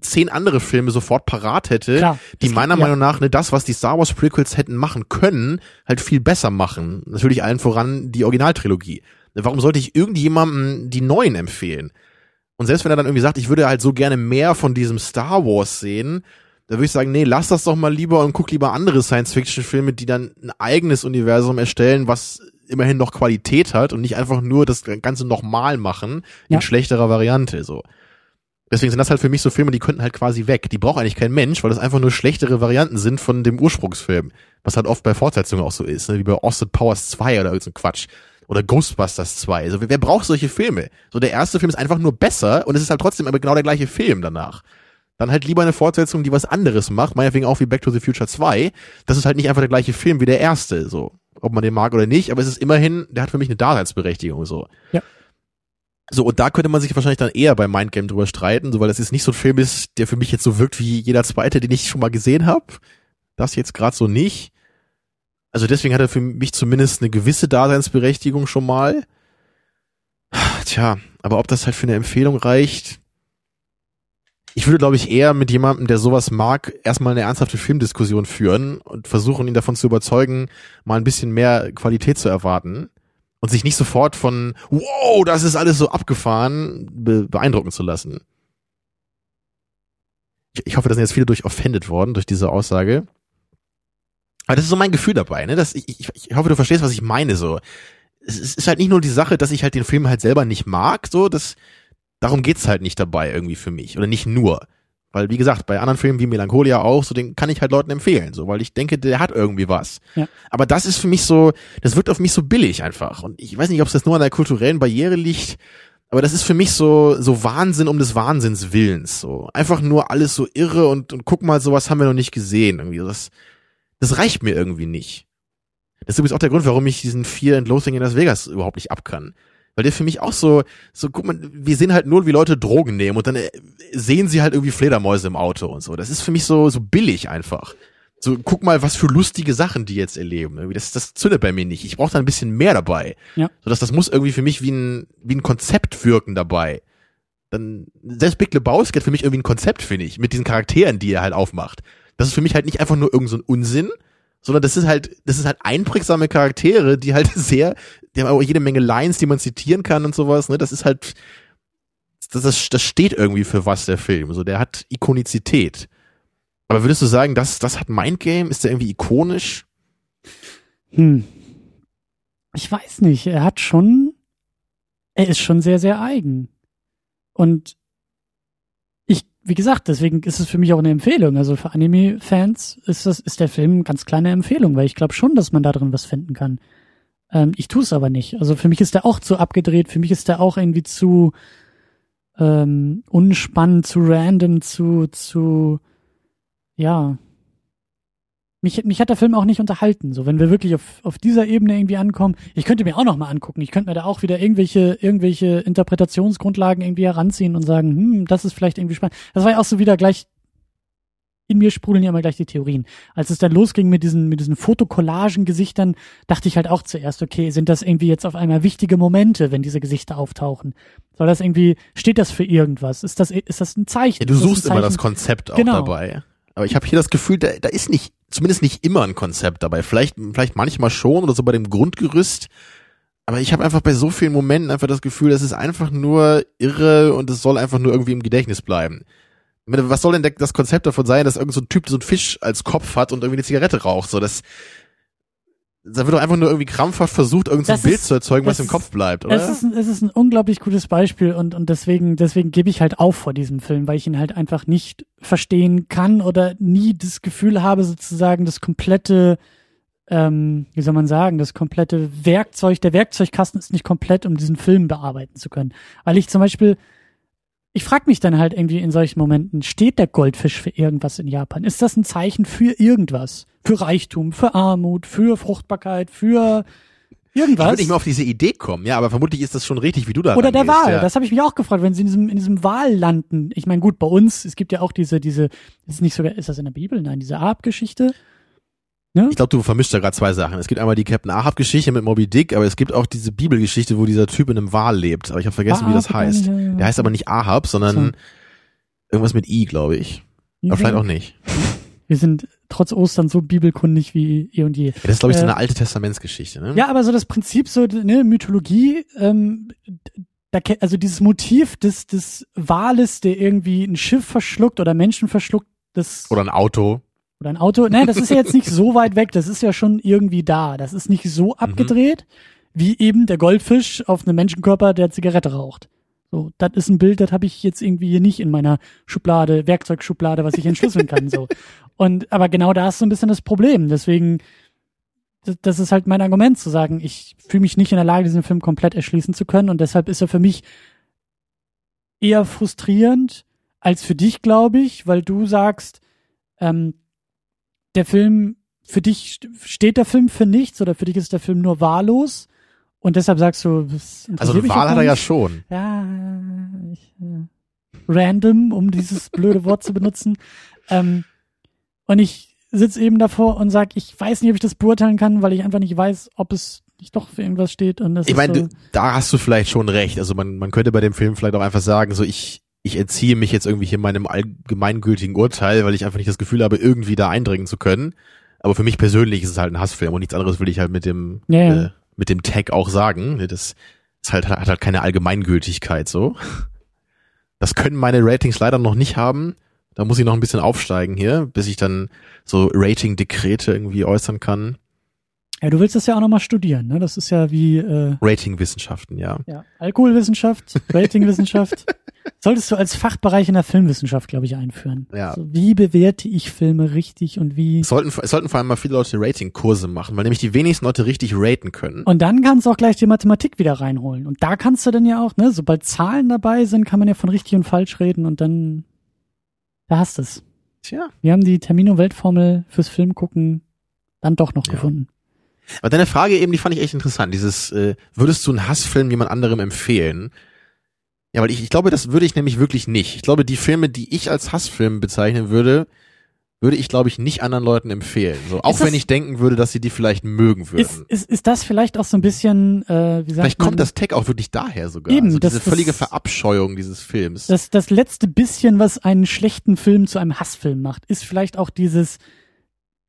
zehn andere Filme sofort parat hätte, Klar, die meiner ja. Meinung nach ne, das, was die Star Wars Prequels hätten machen können, halt viel besser machen. Natürlich allen voran die Originaltrilogie. Warum sollte ich irgendjemandem die neuen empfehlen? Und selbst wenn er dann irgendwie sagt, ich würde halt so gerne mehr von diesem Star Wars sehen, da würde ich sagen, nee, lass das doch mal lieber und guck lieber andere Science-Fiction-Filme, die dann ein eigenes Universum erstellen, was immerhin noch Qualität hat und nicht einfach nur das Ganze nochmal machen in Ja. schlechterer Variante, so. Deswegen sind das halt für mich so Filme, die könnten halt quasi weg. Die braucht eigentlich kein Mensch, weil das einfach nur schlechtere Varianten sind von dem Ursprungsfilm. Was halt oft bei Fortsetzungen auch so ist, ne? wie bei Austin Powers 2 oder irgend so ein Quatsch. Oder Ghostbusters 2. Also wer, wer braucht solche Filme? So der erste Film ist einfach nur besser und es ist halt trotzdem aber genau der gleiche Film danach. Dann halt lieber eine Fortsetzung, die was anderes macht, meinetwegen auch wie Back to the Future 2. Das ist halt nicht einfach der gleiche Film wie der erste, so. Ob man den mag oder nicht, aber es ist immerhin, der hat für mich eine Daseinsberechtigung, so. Ja. So, und da könnte man sich wahrscheinlich dann eher bei Mindgame drüber streiten, so weil das jetzt nicht so ein Film ist, der für mich jetzt so wirkt wie jeder zweite, den ich schon mal gesehen habe. Das jetzt gerade so nicht. Also deswegen hat er für mich zumindest eine gewisse Daseinsberechtigung schon mal. Tja, aber ob das halt für eine Empfehlung reicht. Ich würde, glaube ich, eher mit jemandem, der sowas mag, erstmal eine ernsthafte Filmdiskussion führen und versuchen, ihn davon zu überzeugen, mal ein bisschen mehr Qualität zu erwarten und sich nicht sofort von, wow, das ist alles so abgefahren, be beeindrucken zu lassen. Ich, ich hoffe, da sind jetzt viele durch offended worden, durch diese Aussage. Aber das ist so mein Gefühl dabei, ne? Dass ich, ich, ich hoffe, du verstehst, was ich meine, so. Es ist ist halt nicht nur die Sache, dass ich halt den Film halt selber nicht mag, so, das, darum geht's halt nicht dabei irgendwie für mich. Oder nicht nur. Weil, wie gesagt, bei anderen Filmen wie Melancholia auch, so den kann ich halt Leuten empfehlen, so, weil ich denke, der hat irgendwie was. Ja. Aber das ist für mich so, das wirkt auf mich so billig einfach. Und ich weiß nicht, ob es jetzt nur an der kulturellen Barriere liegt, aber das ist für mich so, so Wahnsinn um des Wahnsinns Willens, so. Einfach nur alles so irre und, und guck mal, sowas haben wir noch nicht gesehen, irgendwie. Das, das reicht mir irgendwie nicht. Das ist übrigens auch der Grund, warum ich diesen Fear and Loathing in Las Vegas überhaupt nicht abkann. Weil der für mich auch so, so, guck mal, wir sehen halt nur, wie Leute Drogen nehmen und dann äh, sehen sie halt irgendwie Fledermäuse im Auto und so. Das ist für mich so, so billig einfach. So, guck mal, was für lustige Sachen die jetzt erleben. Irgendwie Das, das zündet bei mir nicht. Ich brauche da ein bisschen mehr dabei. Ja. So, dass das muss irgendwie für mich wie ein, wie ein Konzept wirken dabei. Dann, selbst Big Lebowski hat für mich irgendwie ein Konzept, finde ich, mit diesen Charakteren, die er halt aufmacht. Das ist für mich halt nicht einfach nur irgend so ein Unsinn, sondern das ist halt, das ist halt einprägsame Charaktere, die halt [LAUGHS] sehr, die haben auch jede Menge Lines, die man zitieren kann und sowas, ne, das ist halt, das, das, das steht irgendwie für was, der Film, so, der hat Ikonizität. Aber würdest du sagen, das, das hat Mindgame? Ist der irgendwie ikonisch? Hm. Ich weiß nicht. Er hat schon, er ist schon sehr, sehr eigen. Und wie gesagt, deswegen ist es für mich auch eine Empfehlung. Also für Anime-Fans ist das, ist der Film eine ganz kleine Empfehlung, weil ich glaube schon, dass man da drin was finden kann. Ähm, ich tue es aber nicht. Also für mich ist der auch zu abgedreht, für mich ist der auch irgendwie zu ähm, unspannend, zu random, zu, zu, ja. Mich, mich hat der Film auch nicht unterhalten. So, wenn wir wirklich auf, auf dieser Ebene irgendwie ankommen, ich könnte mir auch noch mal angucken. Ich könnte mir da auch wieder irgendwelche, irgendwelche Interpretationsgrundlagen irgendwie heranziehen und sagen, hm, das ist vielleicht irgendwie spannend. Das war ja auch so wieder gleich in mir sprudeln ja immer gleich die Theorien. Als es dann losging mit diesen, mit diesen Fotokollagen-Gesichtern, dachte ich halt auch zuerst, okay, sind das irgendwie jetzt auf einmal wichtige Momente, wenn diese Gesichter auftauchen? Soll das irgendwie, steht das für irgendwas? Ist das, ist das ein Zeichen? Ja, du Ist das suchst immer das Konzept auch Genau. dabei. Aber ich habe hier das Gefühl, da, da ist nicht, zumindest nicht immer ein Konzept dabei. Vielleicht, vielleicht manchmal schon oder so bei dem Grundgerüst. Aber ich habe einfach bei so vielen Momenten einfach das Gefühl, das ist einfach nur irre und es soll einfach nur irgendwie im Gedächtnis bleiben. Was soll denn das Konzept davon sein, dass irgend so Typ so einen Fisch als Kopf hat und irgendwie eine Zigarette raucht? So, das, da wird doch einfach nur irgendwie krampfhaft versucht, irgendein so ein Das Bild ist- zu erzeugen, was im Kopf bleibt, oder? Es ist, ein, es ist ein unglaublich gutes Beispiel und, und deswegen, deswegen gebe ich halt auf vor diesem Film, weil ich ihn halt einfach nicht verstehen kann oder nie das Gefühl habe, sozusagen das komplette, ähm, wie soll man sagen, das komplette Werkzeug, der Werkzeugkasten ist nicht komplett, um diesen Film bearbeiten zu können. Weil ich zum Beispiel, ich frage mich dann halt irgendwie in solchen Momenten, steht der Goldfisch für irgendwas in Japan? Ist das ein Zeichen für irgendwas? Für Reichtum, für Armut, für Fruchtbarkeit, für ich irgendwas? würde nicht mehr auf diese Idee kommen, ja, aber vermutlich ist das schon richtig, wie du da Oder der rangehst, Wal, ja. das habe ich mich auch gefragt, wenn sie in diesem, in diesem Wal landen. Ich meine, gut, bei uns, es gibt ja auch diese, diese, ist nicht sogar, ist das in der Bibel? Nein, diese Ahab-Geschichte. Ne? Ich glaube, du vermischst da gerade zwei Sachen. Es gibt einmal die Captain Ahab-Geschichte mit Moby Dick, aber es gibt auch diese Bibelgeschichte, wo dieser Typ in einem Wal lebt. Aber ich habe vergessen, wie das Ahab, heißt. ja, ja. Der heißt aber nicht Ahab, sondern So. irgendwas mit I, glaube ich. Aber vielleicht auch nicht. [LAUGHS] Wir sind trotz Ostern so bibelkundig wie eh und je. Ja, das ist, glaube ich, so Äh, eine alte Testamentsgeschichte, ne? Ja, aber so das Prinzip, so, ne, Mythologie, ähm, da, also dieses Motiv des, des Wales, der irgendwie ein Schiff verschluckt oder Menschen verschluckt, das, Oder ein Auto. Oder ein Auto. Nein, das ist ja jetzt nicht so weit weg. Das ist ja schon irgendwie da. Das ist nicht so abgedreht, wie eben der Goldfisch auf einem Menschenkörper, der Zigarette raucht. So, das ist ein Bild, das habe ich jetzt irgendwie hier nicht in meiner Schublade, Werkzeugschublade, was ich entschlüsseln kann. So. [LAUGHS] Und aber genau da ist so ein bisschen das Problem. Deswegen, das, ist halt mein Argument zu sagen, ich fühle mich nicht in der Lage, diesen Film komplett erschließen zu können. Und deshalb ist er für mich eher frustrierend als für dich, glaube ich, weil du sagst, ähm, der Film, für dich st- steht der Film für nichts oder für dich ist der Film nur wahllos und deshalb sagst du, das Also eine Wahl hat er ja schon. Ja, ich, äh, random, um dieses [LAUGHS] blöde Wort zu benutzen. Ähm, und ich sitze eben davor und sag, ich weiß nicht, ob ich das beurteilen kann, weil ich einfach nicht weiß, ob es nicht doch für irgendwas steht. Und das Ich meine, so, da hast du vielleicht schon recht. Also man, man könnte bei dem Film vielleicht auch einfach sagen, so ich, ich entziehe mich jetzt irgendwie hier meinem allgemeingültigen Urteil, weil ich einfach nicht das Gefühl habe, irgendwie da eindringen zu können. Aber für mich persönlich ist es halt ein Hassfilm und nichts anderes will ich halt mit dem, Ja, ja. Äh, mit dem Tag auch sagen. Ne, Das ist halt, hat halt keine Allgemeingültigkeit so. Das können meine Ratings leider noch nicht haben. Da muss ich noch ein bisschen aufsteigen hier, bis ich dann so Rating-Dekrete irgendwie äußern kann. ja, du willst das ja auch nochmal studieren, ne? Das ist ja wie äh, Rating-Wissenschaften, ja. ja, Alkoholwissenschaft, Ratingwissenschaft. [LAUGHS] Solltest du als Fachbereich in der Filmwissenschaft, glaube ich, einführen. Ja. So, wie bewerte ich Filme richtig und wie. Es sollten, es sollten vor allem mal viele Leute Rating-Kurse machen, weil nämlich die wenigsten Leute richtig raten können. Und dann kannst du auch gleich die Mathematik wieder reinholen. Und da kannst du dann ja auch, ne, sobald Zahlen dabei sind, kann man ja von richtig und falsch reden und dann, da hast es. Tja. Wir haben die Termino-Weltformel fürs Filmgucken dann doch noch Ja. gefunden. Aber deine Frage eben, die fand ich echt interessant. Dieses, äh, würdest du einen Hassfilm jemand anderem empfehlen? Ja, weil ich, ich glaube, das würde ich nämlich wirklich nicht. Ich glaube, die Filme, die ich als Hassfilm bezeichnen würde, würde ich, glaube ich, nicht anderen Leuten empfehlen. So, auch das- wenn ich denken würde, dass sie die vielleicht mögen würden. Ist, ist, ist das vielleicht auch so ein bisschen, äh, wie sagt vielleicht man, kommt das Tag auch wirklich daher sogar. Eben, also das- diese völlige das- Verabscheuung dieses Films. das, das letzte bisschen, was einen schlechten Film zu einem Hassfilm macht, ist vielleicht auch dieses,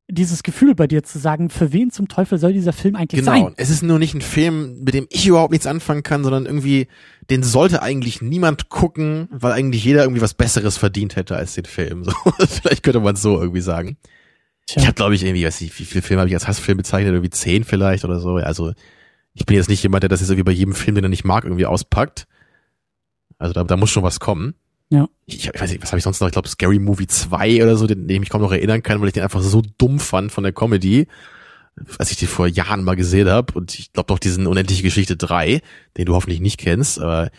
dieses Gefühl bei dir zu sagen, für wen zum Teufel soll dieser Film eigentlich Genau. sein? Es ist nur nicht ein Film, mit dem ich überhaupt nichts anfangen kann, sondern irgendwie, den sollte eigentlich niemand gucken, weil eigentlich jeder irgendwie was Besseres verdient hätte als den Film. [LAUGHS] So, vielleicht könnte man es so irgendwie sagen. Tja. Ich habe, glaube ich, irgendwie, weiß nicht, wie viele Filme habe ich als Hassfilm bezeichnet, irgendwie zehn vielleicht oder so. Also ich bin jetzt nicht jemand, der das jetzt irgendwie bei jedem Film, den er nicht mag, irgendwie auspackt. Also da, da muss schon was kommen. Ja. Ich, ich weiß nicht, was habe ich sonst noch? Ich glaube, Scary Movie 2 oder so, den, den ich mich kaum noch erinnern kann, weil ich den einfach so dumm fand von der Comedy. als ich die vor Jahren mal gesehen habe. Und ich glaube doch diesen Unendliche Geschichte 3, den du hoffentlich nicht kennst, aber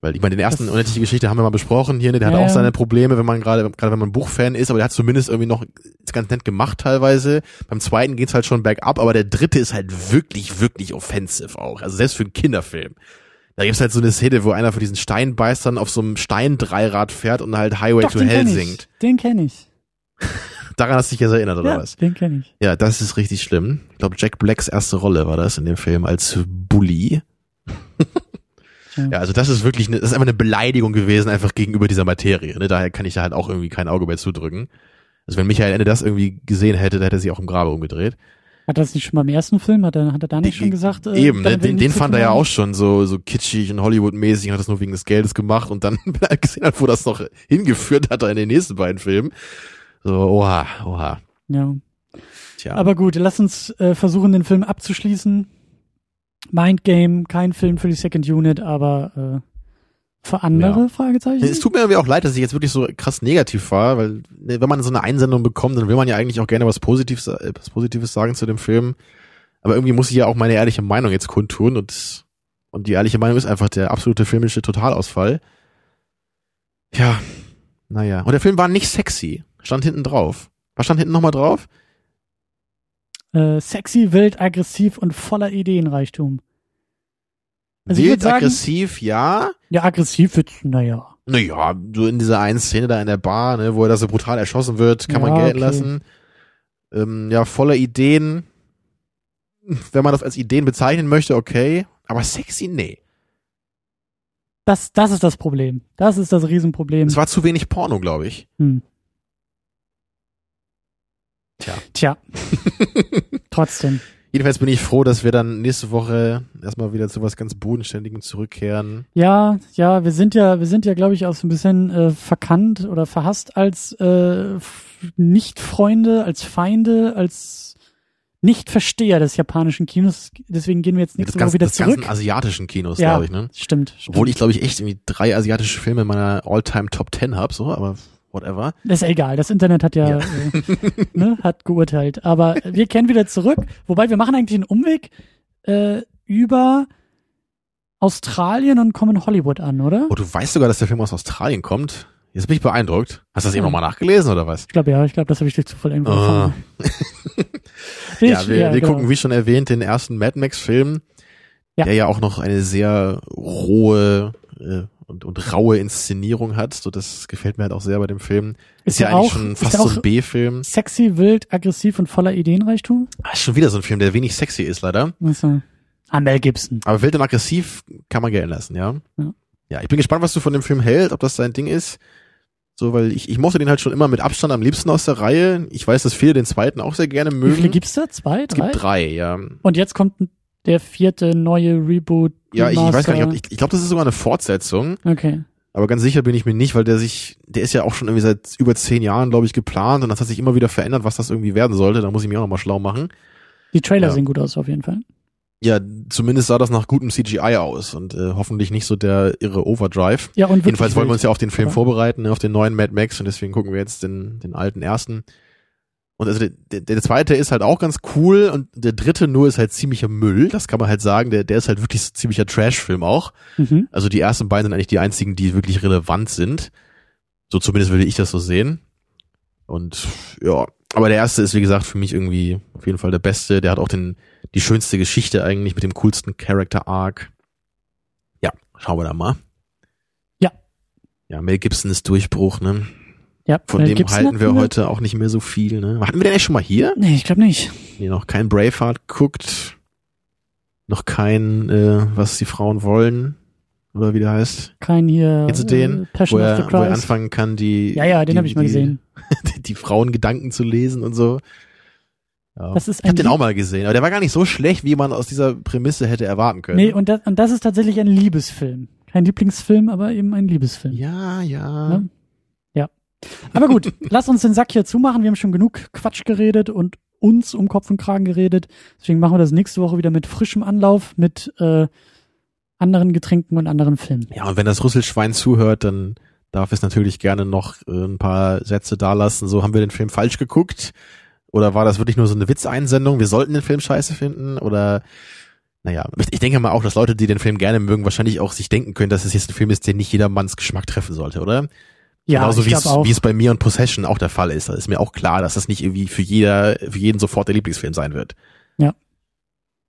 weil ich meine, den ersten Das- Unendliche Geschichte haben wir mal besprochen hier, ne? der Ja, hat auch seine Probleme, wenn man gerade, gerade wenn man Buchfan ist, aber der hat zumindest irgendwie noch ganz nett gemacht teilweise. Beim zweiten geht's halt schon bergab, aber der dritte ist halt wirklich, wirklich offensive auch. Also selbst für einen Kinderfilm. Da gibt's halt so eine Szene, wo einer von diesen Steinbeißern auf so einem Steindreirad fährt und halt Highway Doch, to Hell kenn singt. Den kenne ich. [LAUGHS] Daran hast du dich jetzt erinnert, oder ja, was? den kenne ich. Ja, das ist richtig schlimm. Ich glaube, Jack Blacks erste Rolle war das in dem Film als Bully. Ja. [LAUGHS] ja, also das ist wirklich, eine, das ist einfach eine Beleidigung gewesen, einfach gegenüber dieser Materie. Ne? Daher kann ich da halt auch irgendwie kein Auge mehr zudrücken. Also wenn Michael Ende das irgendwie gesehen hätte, dann hätte er sich auch im Grabe umgedreht. Hat er das nicht schon beim ersten Film? Hat er, hat er da nicht schon gesagt? äh, Eben, ne? den, den fand er ja auch schon so, so kitschig und Hollywood-mäßig und hat das nur wegen des Geldes gemacht und dann, [LAUGHS] wenn er gesehen hat, wo das noch hingeführt hat, er in den nächsten beiden Filmen. So, oha, oha. Ja. Tja. Aber gut, lass uns äh, versuchen, den Film abzuschließen. Mind Game, kein Film für die Second Unit, aber äh, für andere Ja. Fragezeichen. Es tut mir irgendwie auch leid, dass ich jetzt wirklich so krass negativ war, weil wenn man so eine Einsendung bekommt, dann will man ja eigentlich auch gerne was Positives, äh, was Positives sagen zu dem Film. Aber irgendwie muss ich ja auch meine ehrliche Meinung jetzt kundtun und, und die ehrliche Meinung ist einfach der absolute filmische Totalausfall. Ja, naja. Und der Film war nicht sexy. Stand hinten drauf. Was stand hinten nochmal drauf? Äh, sexy, wild, aggressiv und voller Ideenreichtum. Also Wild, sagen- aggressiv, ja. Ja, aggressiv wird's, naja. Naja, so in dieser einen Szene da in der Bar, ne, wo er da so brutal erschossen wird, kann man Ja, gelten okay. lassen. Ähm, ja, voller Ideen. Wenn man das als Ideen bezeichnen möchte, okay. Aber sexy, nee. Das, das ist das Problem. Das ist das Riesenproblem. Es war zu wenig Porno, glaube ich. Hm. Tja. Tja. [LAUGHS] Trotzdem. Jedenfalls bin ich froh, dass wir dann nächste Woche erstmal wieder zu was ganz Bodenständigem zurückkehren. Ja, ja, wir sind ja, wir sind ja, glaube ich, auch so ein bisschen äh, verkannt oder verhasst als äh, Nicht-Freunde, als Feinde, als Nicht-Versteher des japanischen Kinos. Deswegen gehen wir jetzt Ja, nächste das Woche wieder des ganzen zurück. asiatischen Kinos, Ja, glaube ich, ne? stimmt. stimmt. Obwohl ich, glaube ich, echt irgendwie drei asiatische Filme in meiner All-Time Top Ten hab, so, aber whatever. Das ist egal, das Internet hat ja, Ja. Äh, ne, hat geurteilt. Aber wir kehren wieder zurück, wobei wir machen eigentlich einen Umweg äh, über Australien und kommen Hollywood an, oder? Oh, du weißt sogar, dass der Film aus Australien kommt. Jetzt bin ich beeindruckt. Hast du das eben Ja. nochmal nachgelesen oder was? Ich glaube ja, ich glaube, das habe ich durch Zufall irgendwo Ah. erfahren. [LAUGHS] ja, wir, wir genau. gucken, wie schon erwähnt, den ersten Mad Max-Film, Ja. der ja auch noch eine sehr rohe äh, und, und raue Inszenierung hat. So, das gefällt mir halt auch sehr bei dem Film. Ist, Ist ja eigentlich auch- schon fast so ein B-Film. Sexy, wild, aggressiv und voller Ideenreichtum? Ah, ist schon wieder so ein Film, der wenig sexy ist, leider. Also, ah, Mel Gibson. Aber wild und aggressiv kann man gelten lassen, ja. Ja. Ja, ich bin gespannt, was du von dem Film hältst, ob das dein Ding ist. So, weil ich, ich mochte den halt schon immer mit Abstand am liebsten aus der Reihe. Ich weiß, dass viele den zweiten auch sehr gerne Wie mögen. viele gibt's da? Zwei, es drei? gibt drei, ja. Und jetzt kommt der vierte neue Reboot. Ja, ich, ich weiß gar nicht, ich, ich glaube, das ist sogar eine Fortsetzung. Okay. Aber ganz sicher bin ich mir nicht, weil der sich, der ist ja auch schon irgendwie seit über zehn Jahren, glaube ich, geplant und das hat sich immer wieder verändert, was das irgendwie werden sollte. Da muss ich mich auch nochmal schlau machen. Die Trailer Ja. sehen gut aus, auf jeden Fall. Ja, zumindest sah das nach gutem CGI aus und äh, hoffentlich nicht so der irre Overdrive. Ja, und Jedenfalls wollen wir uns ja auf den Film vorbereiten, auf den neuen Mad Max und deswegen gucken wir jetzt den, den alten ersten. Und also der, der, der zweite ist halt auch ganz cool und der dritte nur ist halt ziemlicher Müll, das kann man halt sagen. Der, der ist halt wirklich so ziemlicher Trash-Film auch. Mhm. Also die ersten beiden sind eigentlich die einzigen, die wirklich relevant sind. So zumindest würde ich das so sehen. Und ja, aber der erste ist wie gesagt für mich irgendwie auf jeden Fall der beste. Der hat auch den die schönste Geschichte eigentlich mit dem coolsten Character Arc. Ja, schauen wir da mal. Ja. Ja, Mel Gibson ist Durchbruch, ne? Ja, Von Mel dem halten wir heute auch nicht mehr so viel, ne? Hatten wir den echt schon mal hier? Nee, ich glaube nicht. Nee, noch kein Braveheart guckt. Noch kein, äh, was die Frauen wollen. Oder wie der heißt. Kein hier Kennst du den? äh, Passion wo of er, the wo er anfangen kann, die. ja, ja, den habe ich mal die, gesehen. [LAUGHS] Die, die Frauengedanken zu lesen und so. Ja. Das ist ich habe den auch mal gesehen, aber der war gar nicht so schlecht, wie man aus dieser Prämisse hätte erwarten können. Nee, und das, und das ist tatsächlich ein Liebesfilm. Kein Lieblingsfilm, aber eben ein Liebesfilm. ja, ja. Ja. Aber gut, [LAUGHS] lass uns den Sack hier zumachen. Wir haben schon genug Quatsch geredet und uns um Kopf und Kragen geredet. Deswegen machen wir das nächste Woche wieder mit frischem Anlauf, mit äh, anderen Getränken und anderen Filmen. Ja, und wenn das Rüsselschwein zuhört, dann darf es natürlich gerne noch äh, ein paar Sätze dalassen. So haben wir den Film falsch geguckt. Oder war das wirklich nur so eine Witzeinsendung? Wir sollten den Film scheiße finden? Oder naja, ich denke mal auch, dass Leute, die den Film gerne mögen, wahrscheinlich auch sich denken können, dass es jetzt ein Film ist, der nicht jedermanns Geschmack treffen sollte, oder? Ja, Genauso wie es, auch. wie es bei mir und Possession auch der Fall ist. Da ist mir auch klar, dass das nicht irgendwie für jeder, für jeden sofort der Lieblingsfilm sein wird. Ja.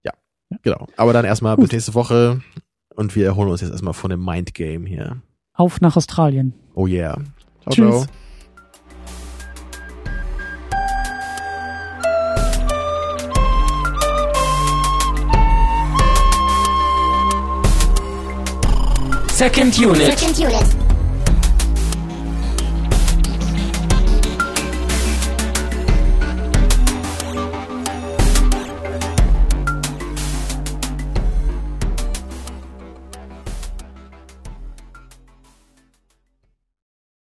Ja, genau. Aber dann erstmal bis nächste Woche und wir erholen uns jetzt erstmal von dem Mind Game hier. Auf nach Australien. Oh yeah. Ciao, Tschüss. ciao. Second unit. Second unit.